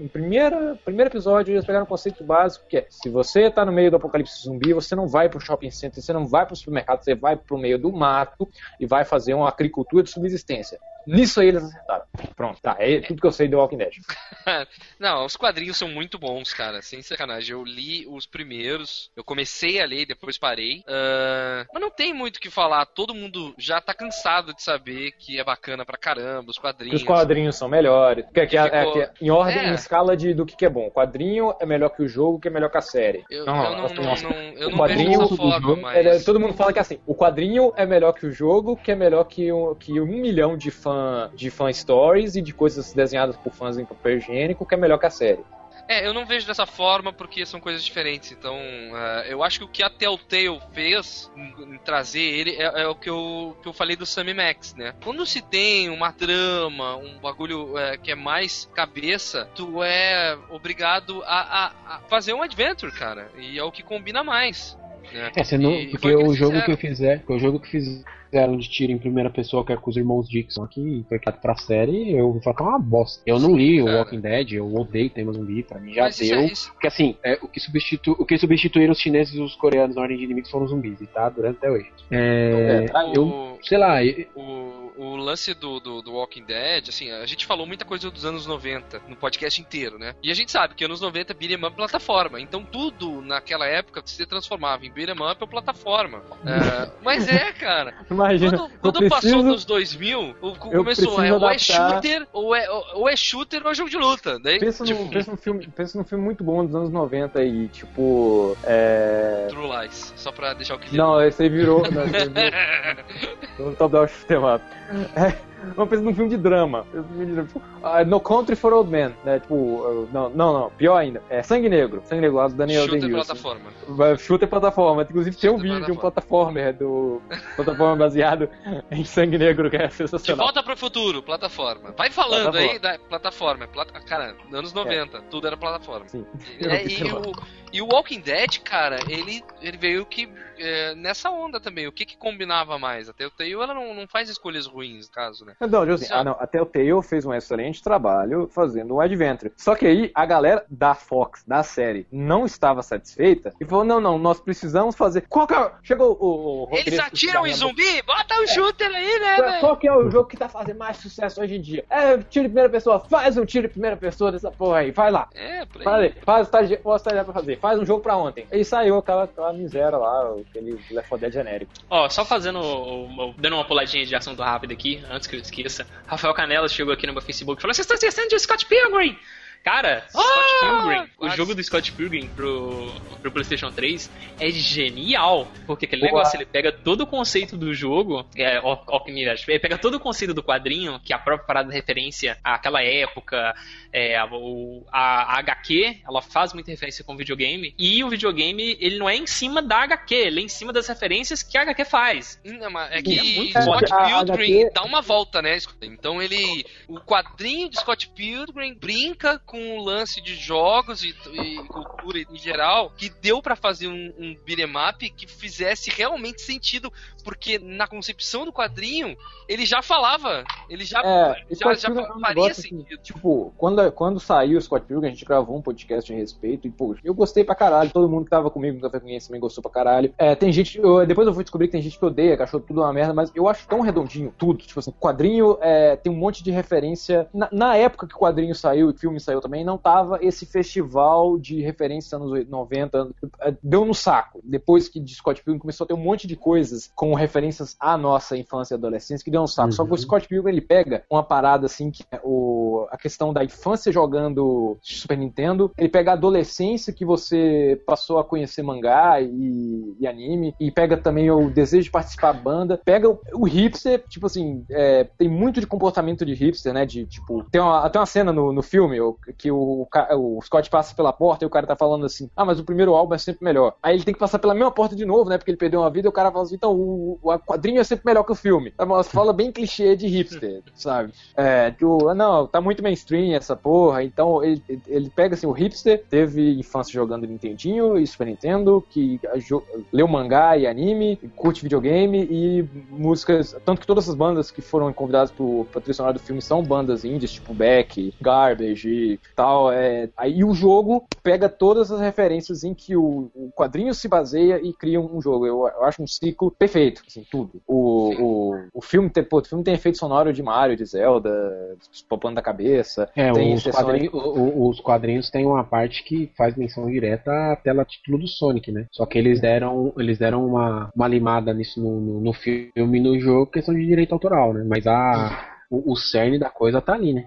em primeira, primeiro episódio, eles pegaram um conceito básico que é se você tá no meio do apocalipse zumbi, você não vai pro shopping center, você não vai pro supermercado, você vai pro meio do mato e vai fazer uma agricultura de subsistência. Nisso aí eles acertaram. Pronto, tá. É tudo que eu sei The Walking Dead. (laughs) Não, os quadrinhos são muito bons, cara. Sem sacanagem. Eu li os primeiros. Eu comecei a ler, depois parei. Ah, mas não tem muito o que falar. Todo mundo já tá cansado de saber que é bacana pra caramba os Que quadrinhos. os quadrinhos são melhores. Que, que, é- é- que é em ordem, É. em escala de, do que, que é bom. O quadrinho é melhor que o jogo, que é melhor que a série. Eu, Não, eu não, nossa, não- nossa. não- eu O não quadrinho do forma, jogo, mas. ele- todo mundo fala que assim, o quadrinho é melhor que o jogo, que é melhor que um, que um milhão de fã, de fan stories e de coisas desenhadas por fãs em papel higiênico, que é melhor que a série. É, eu não vejo dessa forma porque são coisas diferentes. Então, ah, eu acho que o que a Telltale fez em, em trazer ele é, é o que eu, que eu falei do Sammy Max, né? Quando se tem uma trama, um bagulho é, que é mais cabeça, tu é obrigado a, a- a fazer um adventure, cara. E é o que combina mais. Né? É, você não, E porque foi que o jogo fizeram. que eu fizer, porque o jogo que fizeram de tiro em primeira pessoa, que é com os irmãos Dixon aqui, foi criado pra série, eu vou falar que é uma bosta. Eu não li o. Walking Dead, eu odeio temas zumbi, pra mim já Mas isso deu. é- isso- Porque assim, é, o, que substitu, o que substituíram os chineses e os coreanos na ordem de inimigos foram os zumbis, e tá durante até hoje. É, eu, o- sei lá, eu- o, o lance do, do, do Walking Dead, assim, a gente falou muita coisa dos anos 90 no podcast inteiro, né? E a gente sabe que anos 90 beat'em up é plataforma. Então tudo naquela época se transformava em beat'em up ou plataforma. É, (laughs) mas é, cara. Imagina, Quando, quando preciso... passou nos 2000, o, começou, é, ou é shooter, ou é, ou, é shooter ou é jogo de luta. Daí, Pensa, tipo, num, pensa, num filme, pensa num filme muito bom dos anos 90 e, tipo. É... True Lies, só pra deixar o clipe. Não, esse aí virou. Não, esse aí virou no Top Down Shoot 'em É, de drama. Pensa num filme de drama. Tipo, ah, no Country for Old Men, né? Tipo, uh, não, não, não, pior ainda. É Sangue Negro. Sangue Negro, lá do Daniel shooter Day-Lewis. plataforma. Vai- Shooter plataforma. Inclusive tem um Shooter vídeo de um plataformer do. plataforma baseado (laughs) em Sangue Negro, que é De sensacional. volta pro futuro, plataforma. Vai falando Plataforma. aí da plataforma. Plata... Cara, anos 90, tudo era plataforma. Sim. É, (laughs) e, o, e o Walking Dead, cara, ele, ele veio que é, nessa onda também. O que que combinava mais? A Telltale ela não, não faz escolhas ruins, no caso, né? Não, tipo assim, ah, não, a Telltale fez um excelente trabalho fazendo um adventure. Só que aí a galera da Fox, da série, não estava satisfeita e falou: não, não, nós precisamos fazer. Qual que é... Chegou o. o Eles atiram em zumbi? Bota o shooter aí, né, velho? Qual que é o jogo que tá fazendo mais sucesso hoje em dia? É tiro em primeira pessoa. Faz um tiro em primeira pessoa dessa porra aí. Vai lá. É, por aí. Faz, aí, faz o estagi- o estagiário pra fazer. Faz um jogo pra ontem. E saiu aquela, aquela miséria lá, aquele Left 4 Dead genérico. Ó, só fazendo, o- o- dando uma puladinha de assunto rápido aqui, antes que eu esqueça. Rafael Canela chegou aqui no meu Facebook e falou: Vocês estão esquecendo de Scott Pilgrim! Cara, Scott Pilgrim, o jogo do Scott Pilgrim pro, pro PlayStation 3 é genial, porque aquele Boa. negócio ele pega todo o conceito do jogo, é, ó, ó, ele pega todo o conceito do quadrinho, que é a própria parada de referência àquela época, é, a, o- a- a HQ, ela faz muita referência com o videogame, e o videogame, ele não é em cima da HQ, ele é em cima das referências que a HQ faz. Não, mas é É que muito Scott a Pilgrim HQ dá uma volta, né? Então ele. O quadrinho de Scott Pilgrim brinca com o lance de jogos e, e cultura em geral, que deu pra fazer um, um beat'em up que fizesse realmente sentido porque na concepção do quadrinho, ele já falava. Ele já, É, já, já é um faria que, sentido. tipo, quando, quando saiu o Scott Pilgrim, a gente gravou um podcast a respeito e, pô, eu gostei pra caralho, todo mundo que tava comigo no Café com também gostou pra caralho. É, tem gente, eu- depois eu fui descobrir que tem gente que odeia, que achou tudo uma merda, mas eu acho tão redondinho tudo, tipo assim, o quadrinho é, tem um monte de referência. Na, na época que o quadrinho saiu e o filme saiu também, não tava esse festival de referência anos 90, anos- é, deu no saco. Depois que de Scott Pilgrim começou a ter um monte de coisas com referências à nossa infância e adolescência que deu no saco. Só que o Scott Pilgrim ele pega uma parada assim que é o, a questão da infância jogando Super Nintendo, ele pega a adolescência que você passou a conhecer mangá e, e anime, e pega também o desejo de participar da banda, pega o, o hipster, tipo assim, é, tem muito de comportamento de hipster, né? De tipo, tem uma, tem uma cena no, no filme o- que o, ca- o Scott passa pela porta e o cara tá falando assim: Ah, mas o primeiro álbum é sempre melhor. Aí ele tem que passar pela mesma porta de novo, né? Porque ele perdeu uma vida e o cara fala assim: Então, o, o quadrinho é sempre melhor que o filme. É uma fala bem clichê de hipster, (laughs) sabe? É, tipo, não, tá muito mainstream essa porra. Então ele, ele pega assim: o hipster teve infância jogando Nintendinho e Super Nintendo, que leu mangá e anime, curte videogame e músicas. Tanto que todas essas bandas que foram convidadas pro patrocinador do filme são bandas indies, tipo Beck, Garbage e tal. É, aí o jogo pega todas as referências em que o, o quadrinho se baseia e cria um jogo. Eu, eu acho um ciclo perfeito, assim, tudo. O, o, o filme tem, pô, o filme tem efeito sonoro de Mario, de Zelda, popando da cabeça. É, tem os sessões- quadrinhos, os quadrinhos têm uma parte que faz menção direta à tela título do Sonic, né? Só que eles deram, eles deram uma, uma limada nisso no, no, no filme e no jogo, questão de direito autoral, né? Mas a, o, o cerne da coisa tá ali, né?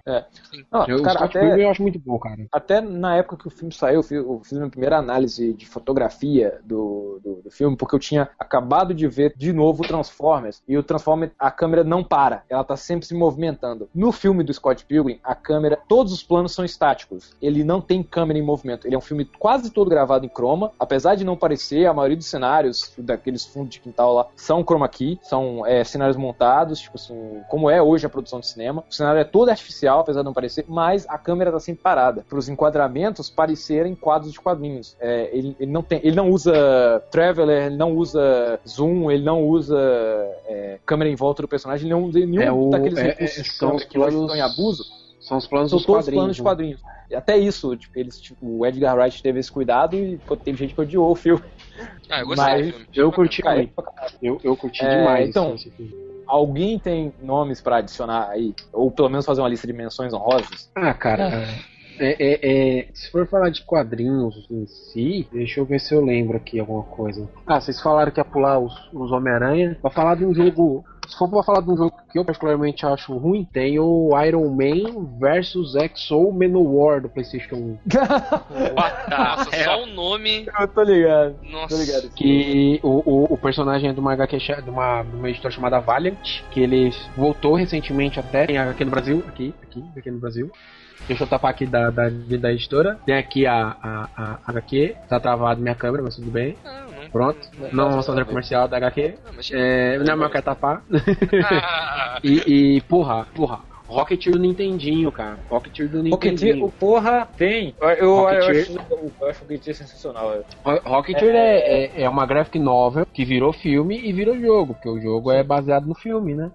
Não, Eu, cara, o Scott até- Pilgrim eu acho muito bom, cara. Até na época que o filme saiu, eu fiz, eu fiz minha primeira análise de fotografia do, do, do filme, porque eu tinha acabado de ver de novo o Transformers. E o Transformers, a câmera não para, ela tá sempre se movimentando. No filme do Scott Pilgrim, a câmera, todos os planos são estáticos. Ele não tem câmera em movimento. Ele é um filme quase todo gravado em croma, apesar de não parecer, a maioria dos cenários daqueles fundos de quintal lá são chroma key, são é, cenários montados, tipo assim, como é hoje a produção de cinema. O cenário é todo artificial, apesar de não parecer, mas a câmera tá sempre parada, para os enquadramentos parecerem quadros de quadrinhos. É, ele, ele não tem, ele não usa traveler, ele não usa zoom, ele não usa é, câmera em volta do personagem, ele não usa nenhum É o- daqueles é- recursos é- de são câmera os que hoje planos- estão em abuso. São os planos São dos todos quadrinhos. planos de né? quadrinhos. E até isso, tipo, eles, tipo, o Edgar Wright teve esse cuidado e pô, teve gente que odiou o filme. Ah, eu gostei Mas do filme. Eu curti Cara, muito. Eu, eu curti É, demais então. Alguém tem nomes pra adicionar aí? Ou pelo menos fazer uma lista de menções honrosas? Ah, cara, é, é- é- se for falar de quadrinhos em si, deixa eu ver se eu lembro aqui alguma coisa. Ah, vocês falaram que ia pular os, os Homem-Aranha. Pra falar de um jogo. Se for pra falar de um jogo que eu particularmente acho ruim, tem o Iron Man vs Exo Manowar do PlayStation (laughs) 1. Nossa, só o nome. Eu tô ligado. Nossa. Tô ligado. Que o, o, o personagem é de uma HQ de uma, de uma editora chamada Valiant, que ele voltou recentemente até tem aqui no Brasil, aqui, aqui, aqui no Brasil. Deixa eu tapar aqui da, da, da editora. Tem aqui a, a, a HQ, tá travado minha câmera, mas tudo bem. Não. Pronto. Não vamos fazer comercial da HQ. Não, mas... É, não, mas eu quero tapar. Ah, E, e porra, porra, Rocketeer do Nintendinho, cara. Rocketeer do Rocketeer, Nintendinho. o porra, tem. Eu, eu, Rocketeer. acho, eu acho o Rocketeer sensacional. Ro- Rocketeer é, é, é uma graphic novel que virou filme e virou jogo, porque o jogo é baseado no filme, né?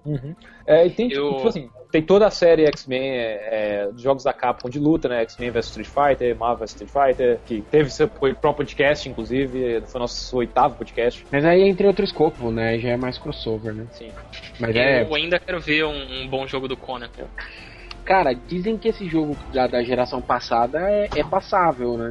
É, e tem, Eu- tipo assim, tem toda a série X-Men, é, é, dos jogos da Capcom de luta, né? X-Men vs Street Fighter, Marvel vs Street Fighter, que teve seu foi próprio podcast, inclusive, foi nosso oitavo podcast. Mas aí entre outro escopo, né? Já é mais crossover, né? Sim. Mas é. Eu ainda quero ver um, um bom jogo do Conan. Cara, dizem que esse jogo da, da geração passada é, é passável, né?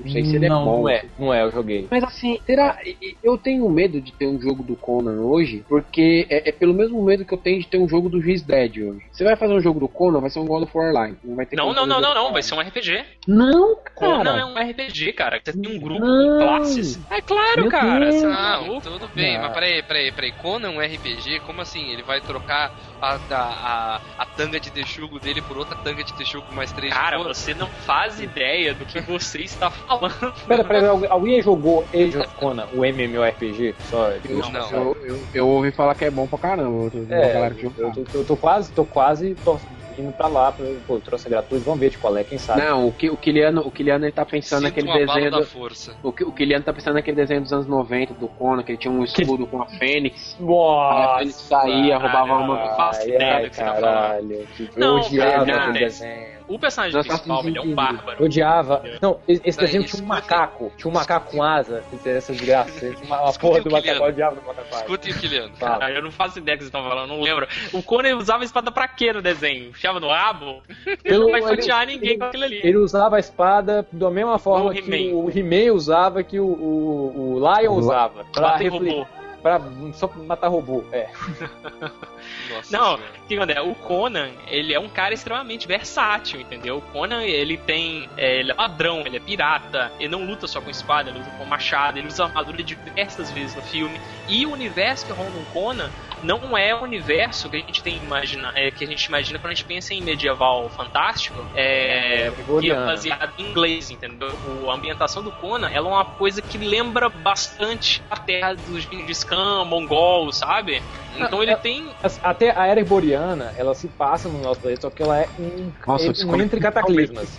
Não sei se ele não, é bom. Não é, não é, eu joguei. Mas assim, será? Eu tenho medo de ter um jogo do Conan hoje, porque é, é pelo mesmo medo que eu tenho de ter um jogo do Juiz Dead hoje. Você vai fazer um jogo do Conan, vai ser um God of War Online. Não, vai ter Não, não, não, não, não. Vai ser um RPG. Não, Conan cara. é um RPG, cara. Você tem um grupo Não. com classes. É claro, Meu cara. Deus. Maluco? tudo bem, Ah. mas peraí, peraí, peraí. Conan é um RPG? Como assim? Ele vai trocar a, a, a, a tanga de texugo dele por outra tanga de texugo com mais três Cara, de você não faz ideia do que você está falando. Pera, pera, alguém- alguém jogou Age of Conan, o MMORPG? Só, Eu, Não. eu, eu, eu ouvi falar que é bom pra caramba. Eu, É, eu, tô, eu tô quase, tô quase, tô- indo pra lá, pra, pô, trouxe gratuito, vamos ver de qual é, quem sabe. Não, o, que, o Kiliano, o Kiliano ele tá pensando Sinto naquele desenho da do, força. o, que- o Kiliano tá pensando naquele desenho dos anos 90 do Conan, que ele tinha um escudo com a Fênix. Aí a Nossa! Fênix saía, roubava uma. Que tá caralho. que Não, eu odiava aquele desenho. O personagem Nós principal, estamos ele é um bárbaro. Eu odiava. Não, esse esse Peraí, desenho tinha um macaco. Tinha um macaco com asa. Essa desgraça. Tinha Uma, uma porra do macaco. Odiava do macaco. Escutem o Kiliano. Cara, eu não faço ideia do que vocês estão falando, não lembro. O Conan usava a espada pra quê no desenho? Enfiava no rabo? (laughs) Ele não vai ele- fatiar ninguém com aquilo ali. Ele usava a espada da mesma forma O que o He-Man usava, que o, o, o Lion usava. Pra, Bater refle- robô. pra só matar robô. É. (laughs) Nossa Não, o que acontece? O Conan, ele é um cara extremamente versátil, entendeu? O Conan, ele tem. é, ele é ladrão, ele é pirata, ele não luta só com espada, ele luta com machado, ele usa armadura diversas vezes no filme. E o universo que rola no Conan não é o universo que a gente tem imagina, é, que a gente imagina quando a gente pensa em medieval fantástico, é, que é baseado em inglês, entendeu? O- a ambientação do Conan ela é uma coisa que lembra bastante a terra dos Gengis Khan, mongol, sabe? Então ele é- tem Até a era iboriana, ela se passa no nosso planeta, só que ela é um, Nossa, é um entre cataclismas.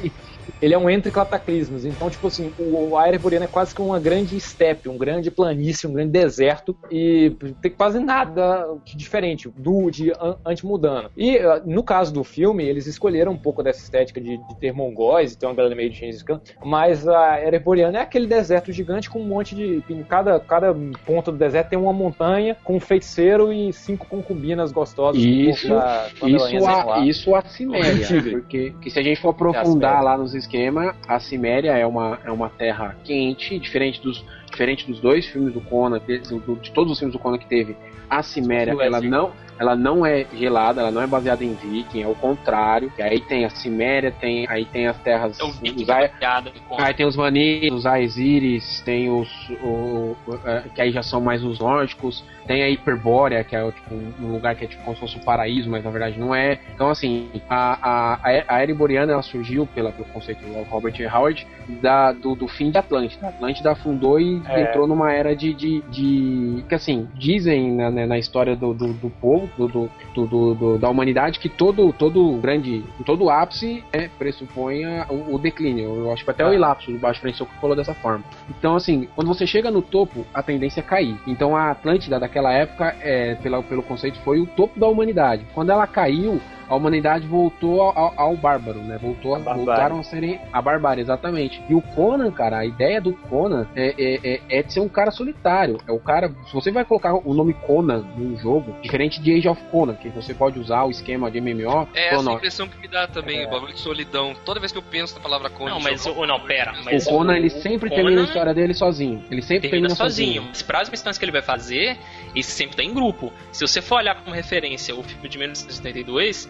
Ele é um entre cataclismos. Então, tipo assim, o, a era iboriana é quase que uma grande steppe, um grande planície, um grande deserto. E tem quase nada de diferente do de an- anti-mudano. E ah, no caso do filme, eles escolheram um pouco dessa estética de, de ter mongóis e ter uma galera meio de Gengis Khan. Mas a era iboriana é aquele deserto gigante com um monte de. Em cada, cada ponto do deserto tem uma montanha com um feiticeiro e cinco concubinas gostosas. Isso, da- Isso a, isso a Ciméria, Tigre. porque que se a gente for aprofundar lá nos esquemas, a Ciméria é uma, é uma terra quente, diferente dos, diferente dos dois filmes do Conan, de, do- de todos os filmes do Conan que teve. A Ciméria, é ela não, ela não é gelada, ela não é baseada em Viking, é o contrário. E aí tem a Ciméria, tem, aí tem as terras. É o os Conan. Aí tem os Vanir, os Aesiris, tem os. O, é, que aí já são mais os nórdicos. Tem a Hiperbórea, que é tipo, um lugar que é tipo como se fosse um paraíso, mas na verdade não é. Então, assim, a, a, a Era Iboriana ela surgiu pela, pelo conceito do Robert E. Howard da, do, do fim de Atlântida. A Atlântida afundou e É. entrou numa era de. de, de que assim, dizem na, na, na história do, do, do povo, do, do, do- do- do- da humanidade, que todo, todo grande. todo ápice é, pressupõe o, o declínio. Eu acho que até o Ilapso do Baixo Frente falou dessa forma. Então, assim, quando você chega no topo, a tendência é cair. Então, a Atlântida daquela época, é, pela, pelo conceito, foi o topo da humanidade. Quando ela caiu, a humanidade voltou ao, ao- bárbaro, né? Voltou, A voltaram a serem a barbárie, exatamente. E o Conan, cara, a ideia do Conan é, é, é- é de ser um cara solitário. É o cara. Se você vai colocar o nome Conan num jogo, diferente de Age of Conan, que você pode usar o esquema de MMO, É essa impressão que me dá também, o bagulho de solidão. Toda vez que eu penso na palavra Conan. Não, mas jogo- o. Não, pera. Mas o Conan, ele sempre Conan termina a história dele sozinho. Ele sempre Termina termina, sozinho. Mas para as missões que ele vai fazer, esse sempre tá em grupo. Se você for olhar como referência o filme de 1972,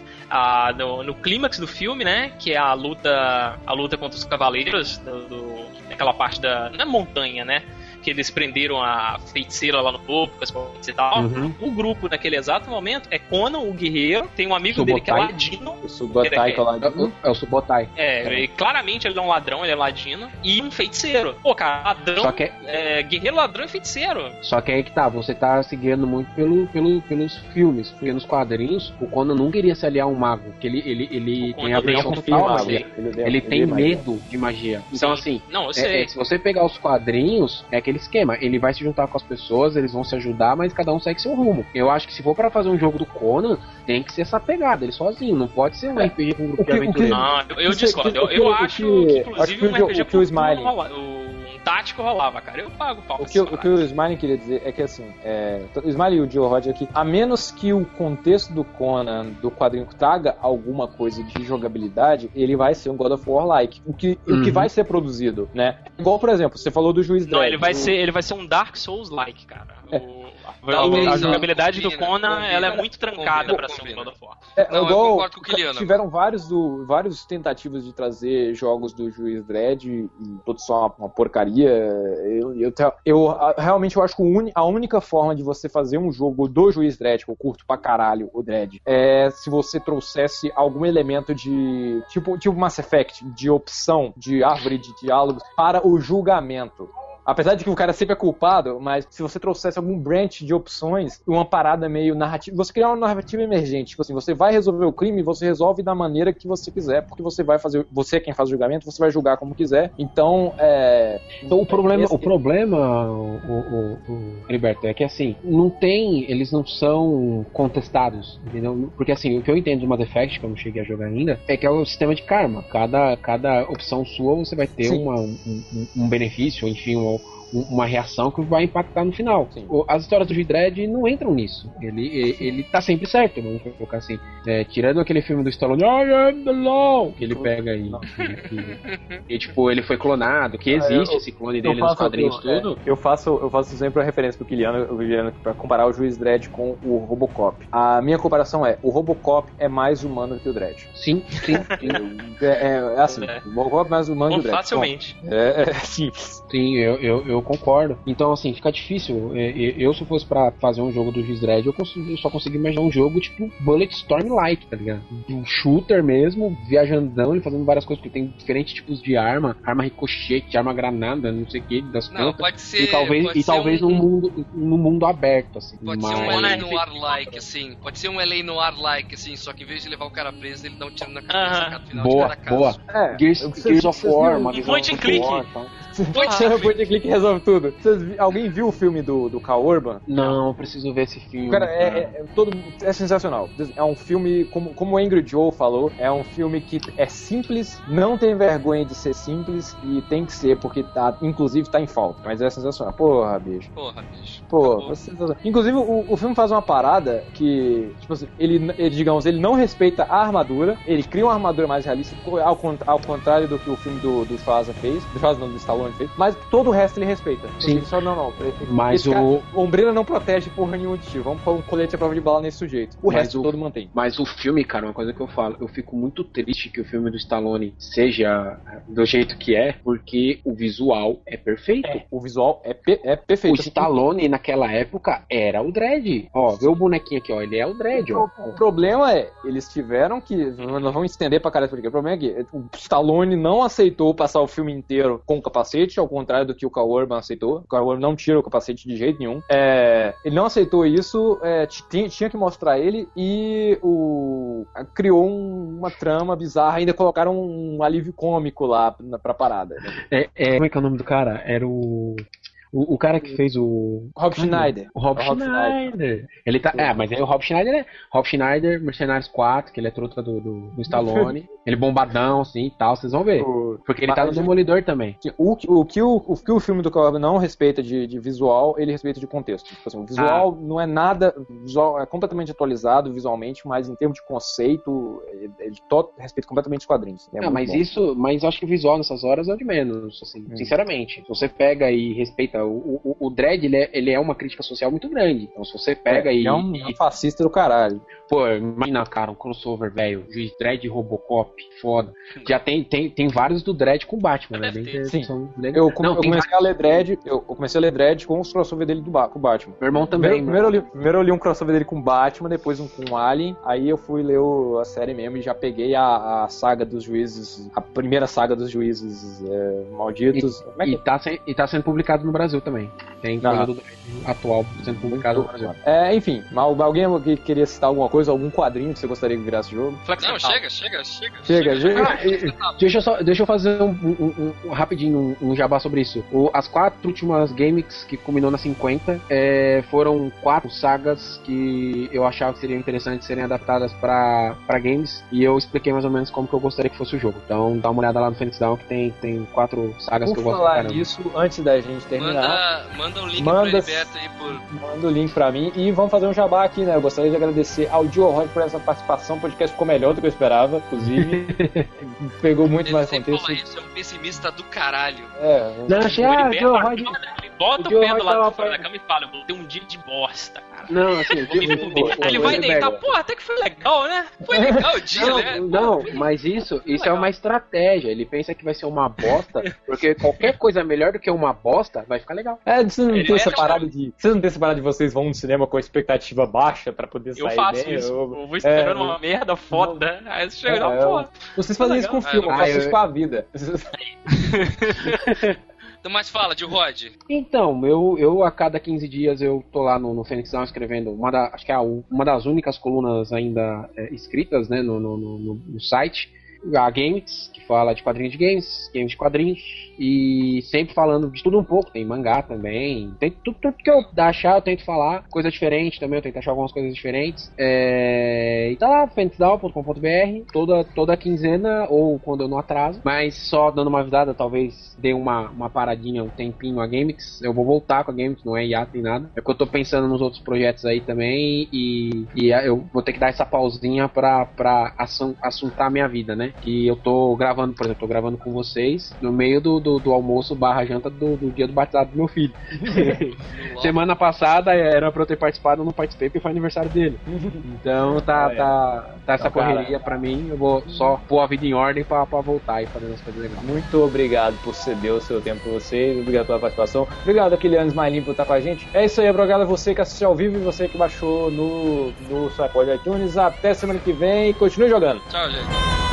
no, no clímax do filme, né? Que é a luta. A luta contra os cavaleiros do, do- daquela parte da. Não é montanha, né? Que eles prenderam a feiticeira lá no topo, com as correntes e tal. Uhum. O grupo naquele exato momento é Conan, o guerreiro, tem um amigo dele que é Subotai. ladino. O Subotai É, que é lá É, o- é Subotai. É, e claramente ele é um ladrão, ele é ladino. E um feiticeiro. Pô, cara, ladrão. Só que, é, guerreiro, ladrão e feiticeiro. só que aí que tá, você tá seguindo muito pelo, pelo, pelos filmes, porque nos quadrinhos o Conan não queria se aliar a um mago, porque ele, ele, ele tem aversão total à magia. Ele, Ele ele tem é medo de magia. Então, Sim. assim, Não, eu é- sei. é, se você pegar os quadrinhos, é aquele esquema. Ele vai se juntar com as pessoas, eles vão se ajudar, mas cada um segue seu rumo. Eu acho que se for pra fazer um jogo do Conan, tem que ser essa pegada, ele sozinho. Não pode ser um É. RPG com um O grupo que- de o que- aventureiros. Não, eu, eu é- discordo. Eu, o que- eu o acho que- que, acho inclusive, que o um jo- RPG o que o um tático rolava, cara. Eu pago o pau O que, o que o Smiley queria dizer é que assim, é, o Smiley e o Joe Rod aqui, a menos que o contexto do Conan, do quadrinho traga alguma coisa de jogabilidade, ele vai ser um God of War like. O que, o que Uhum. vai ser produzido, né? Igual, por exemplo, você falou do Juiz Não, Dredd. ele vai, o- ser, ele vai ser um Dark Souls-like, cara. O- a, Talvez a não, jogabilidade do combina, Conan, combina, ela é muito trancada combina, pra ser um. God of War. É, Não, eu igual, concordo com o Kiliano. Tiveram vários, do, vários tentativas de trazer jogos do Juiz Dredd e todos são uma, uma porcaria. Eu, eu, eu, a- realmente eu acho que a única forma de você fazer um jogo do Juiz Dredd, que eu curto pra caralho o Dredd, é se você trouxesse algum elemento de. Tipo, tipo Mass Effect, de opção, de árvore de diálogos para o julgamento. Apesar de que o cara sempre é culpado, mas se você trouxesse algum branch de opções, uma parada meio narrativa, você criar uma narrativa emergente, tipo assim, você vai resolver o crime, você resolve da maneira que você quiser, porque você vai fazer, você é quem faz o julgamento, você vai julgar como quiser. Então, é. Então, o problema, esse- o problema, o, o, o, Heriberto, é que assim, não tem, eles não são contestados, entendeu? Porque assim, o que eu entendo do Mass Effect, que eu não cheguei a jogar ainda, é que é o sistema de karma. Cada, cada opção sua você vai ter uma, um, um- um benefício, enfim, um- um- uma reação que vai impactar no final. Sim. As histórias do G-Dredd não entram nisso. Ele, ele, tá sempre certo, vamos colocar assim. É, tirando aquele filme do Stallone, I am the law, que ele pega e, e, e, tipo, ele foi clonado, que existe eu- esse clone dele nos quadrinhos eu, tudo. é, eu faço, eu faço sempre a referência pro Kiliano, o Kiliano pra comparar o Juiz Dredd com o Robocop. A minha comparação é, o Robocop é mais humano que o Dredd. Sim, sim, sim. É, é- é assim, É. o Robocop é mais humano que o Dredd. Facilmente. Bom, É, é simples. Sim, eu, eu, eu concordo. Então, assim, fica difícil. Eu, se fosse pra fazer um jogo do Juiz Dredd, eu, eu só consigo imaginar um jogo tipo Bulletstorm-like, tá ligado? Um shooter mesmo, viajandão, ele fazendo várias coisas, porque tem diferentes tipos de arma, arma ricochete, arma granada, não sei o que, das Não, contas. pode ser. E talvez, pode e ser talvez um, num mundo, num mundo aberto, assim. Pode mas... ser um LA Noir-like, assim. Pode ser um LA Noir-like, assim. Só que em vez de levar o cara preso, ele dá um tiro na cabeça Aham. a cada final Boa, de cada caso. boa. É, Gears, Gears of War, uma Um visão point and click. War, então. And Point and click resolve tudo. Vocês alguém viu o filme do, do Cal Urban? Não, eu preciso ver esse filme. Cara, é, é- é todo, é sensacional. É um filme, como, como o Angry Joe falou, é um filme que é simples, não tem vergonha de ser simples e tem que ser, porque tá, inclusive tá em falta. Mas é sensacional. Porra, bicho. Porra, bicho. Pô, é sensacional. Inclusive, o, o filme faz uma parada que, tipo assim, ele, ele, digamos, ele não respeita a armadura, ele cria uma armadura mais realista, ao, ao contrário do que o filme do, do Schwarza fez, do Schwarza não, do Stallone mas todo o resto ele respeita. Sim. Ele só, não, não. Mas cara- o- o Umbrella não protege porra nenhuma de ti. Vamos pôr um colete à prova de bala nesse sujeito. O Mas resto o- todo mantém. Mas o filme, cara, uma coisa que eu falo, eu fico muito triste que o filme do Stallone seja do jeito que é, porque o visual é perfeito. O visual é, pe- é O perfeito. Stallone naquela época era o Dredd. Ó, vê o bonequinho aqui, ó, ele é o Dredd, ó. O problema é, eles tiveram que. Nós vamos estender pra caralho porque o problema é que o Stallone não aceitou passar o filme inteiro com capacete, ao contrário do que o Cal Urban aceitou. O Cal Urban não tira o capacete de jeito nenhum. É, ele não aceitou isso, é, tinha que mostrar ele e o. criou um- uma trama bizarra, ainda colocaram um alívio cômico lá na, pra parada. né? É, é- como é que é o nome do cara? Era o. O, o cara que fez o. Rob Schneider. O Rob, É o Rob Schneider. Ele tá. É, mas aí o Rob Schneider é. Rob Schneider, Mercenários 4, que ele é truta do, do, do Stallone. (laughs) ele bombadão, assim e tal, vocês vão ver. O- Porque ele tá no Demolidor também. O, que- o, que o, o que o filme do Caleb não respeita de, de visual, ele respeita de contexto. Tipo assim, o visual não é nada. Visual é completamente atualizado visualmente, mas em termos de conceito, ele, to- respeita completamente os quadrinhos. É Ah, mas bom. isso, mas eu acho que o visual nessas horas é o de menos, assim, Hum. sinceramente. Se você pega e respeita, o, o, o Dredd, ele é, ele é uma crítica social muito grande. Então se você pega é, e, é um, e- fascista do caralho. pô, imagina, cara, um crossover, velho, Juiz Dredd e Robocop, foda. Já tem, tem, tem vários do Dredd com Batman, né? Bem Sim. Eu, come- Não, eu comecei a ler Dredd, eu, comecei a ler Dredd com os crossover dele do ba com Batman. Meu irmão também. Primeiro, primeiro, eu li, primeiro eu li um crossover dele com Batman, depois um com Alien, aí eu fui ler o- a série mesmo e já peguei a, a saga dos juízes, a primeira saga dos juízes é, malditos. Como é que E tá, e tá sendo publicado no Brasil também. Tem Ah. coisa do atual sendo publicado no Brasil. É, enfim, alguém que queria citar alguma coisa, algum quadrinho que você gostaria que virasse jogo? Flex Não, chega, chega, chega. Chega, chega. Deixa, eu só, deixa eu fazer um, um- um- um- rapidinho um, um jabá sobre isso. O- as quatro últimas games que culminou na 50 é, foram quatro sagas que eu achava que seriam interessantes serem adaptadas pra pra games e eu expliquei mais ou menos como que eu gostaria que fosse o jogo. Então dá uma olhada lá no Phoenix Down que tem, tem quatro sagas que eu gosto pra falar nisso, antes da gente terminar, Manda, manda um link Manda- pro Heriberto aí por. manda o link pra mim e vamos fazer um jabá aqui, né? Eu gostaria de agradecer ao Dio Rod por essa participação. O podcast ficou melhor do que eu esperava, inclusive. (laughs) Pegou muito Ele mais contexto. fala isso, é um pessimista do caralho. É, Não, achei, O ah, olha, Rod... ele bota o o, de fora da cama e fala, vou ter um dia de bosta, cara. Não, assim, Vou me viu, fuder. pô, Aí ele pô, vai deitar, pô, até que foi legal, né? Foi legal o (laughs) dia, Não, né? não, mas isso, isso é uma estratégia. Ele pensa que vai ser uma bosta, porque qualquer coisa melhor do que uma bosta vai ficar legal. É, vocês não Ele tem é essa legal. parada de. Vocês não tem essa parada de vocês vão no cinema com a expectativa baixa pra poder Eu sair faço bem? isso. Eu- Eu vou esperando é, uma merda foda. Aí você chega, É, não, eu- pô. Vocês fazem isso com Legal. filme, eu Ah, faço eu- isso com a vida. (laughs) Mas fala de Rod. Então, eu, eu a cada 15 dias eu tô lá no, no Fênix Down escrevendo uma da, acho que é a, uma das únicas colunas ainda é, escritas né, no, no, no, no site. A Games, que fala de quadrinhos de games, games de quadrinhos, e sempre falando de tudo um pouco. Tem mangá também, tem tudo, tudo que eu achar eu tento falar, coisa diferente também, eu tento achar algumas coisas diferentes. É, e tá lá, fenixdown.com.br, toda, toda quinzena ou quando eu não atraso, mas só dando uma avisada, talvez dê uma, uma paradinha, um tempinho a Gamix. Eu vou voltar com a Gamix, não é hiato nem nada. É que eu tô pensando nos outros projetos aí também e, e eu vou ter que dar essa pausinha pra, pra assuntar a minha vida, né? Que eu tô gravando, por exemplo, tô gravando com vocês no meio do, do, do almoço barra janta do, do, dia do batizado do meu filho. (laughs) Semana passada era pra eu ter participado, eu não participei porque foi aniversário dele. Então (laughs) tá, tá, tá essa então, correria cara, pra mim. Eu vou só pôr a vida em ordem pra, pra voltar e fazer as coisas legais. Muito obrigado por ceder o seu tempo pra vocês. Obrigado pela participação. Obrigado, Aquiliano Smilinho, por estar com a gente. É isso aí, obrigado a você que assistiu ao vivo e você que baixou no, no seu iPod iTunes. Até semana que vem. Continue jogando. Tchau, gente.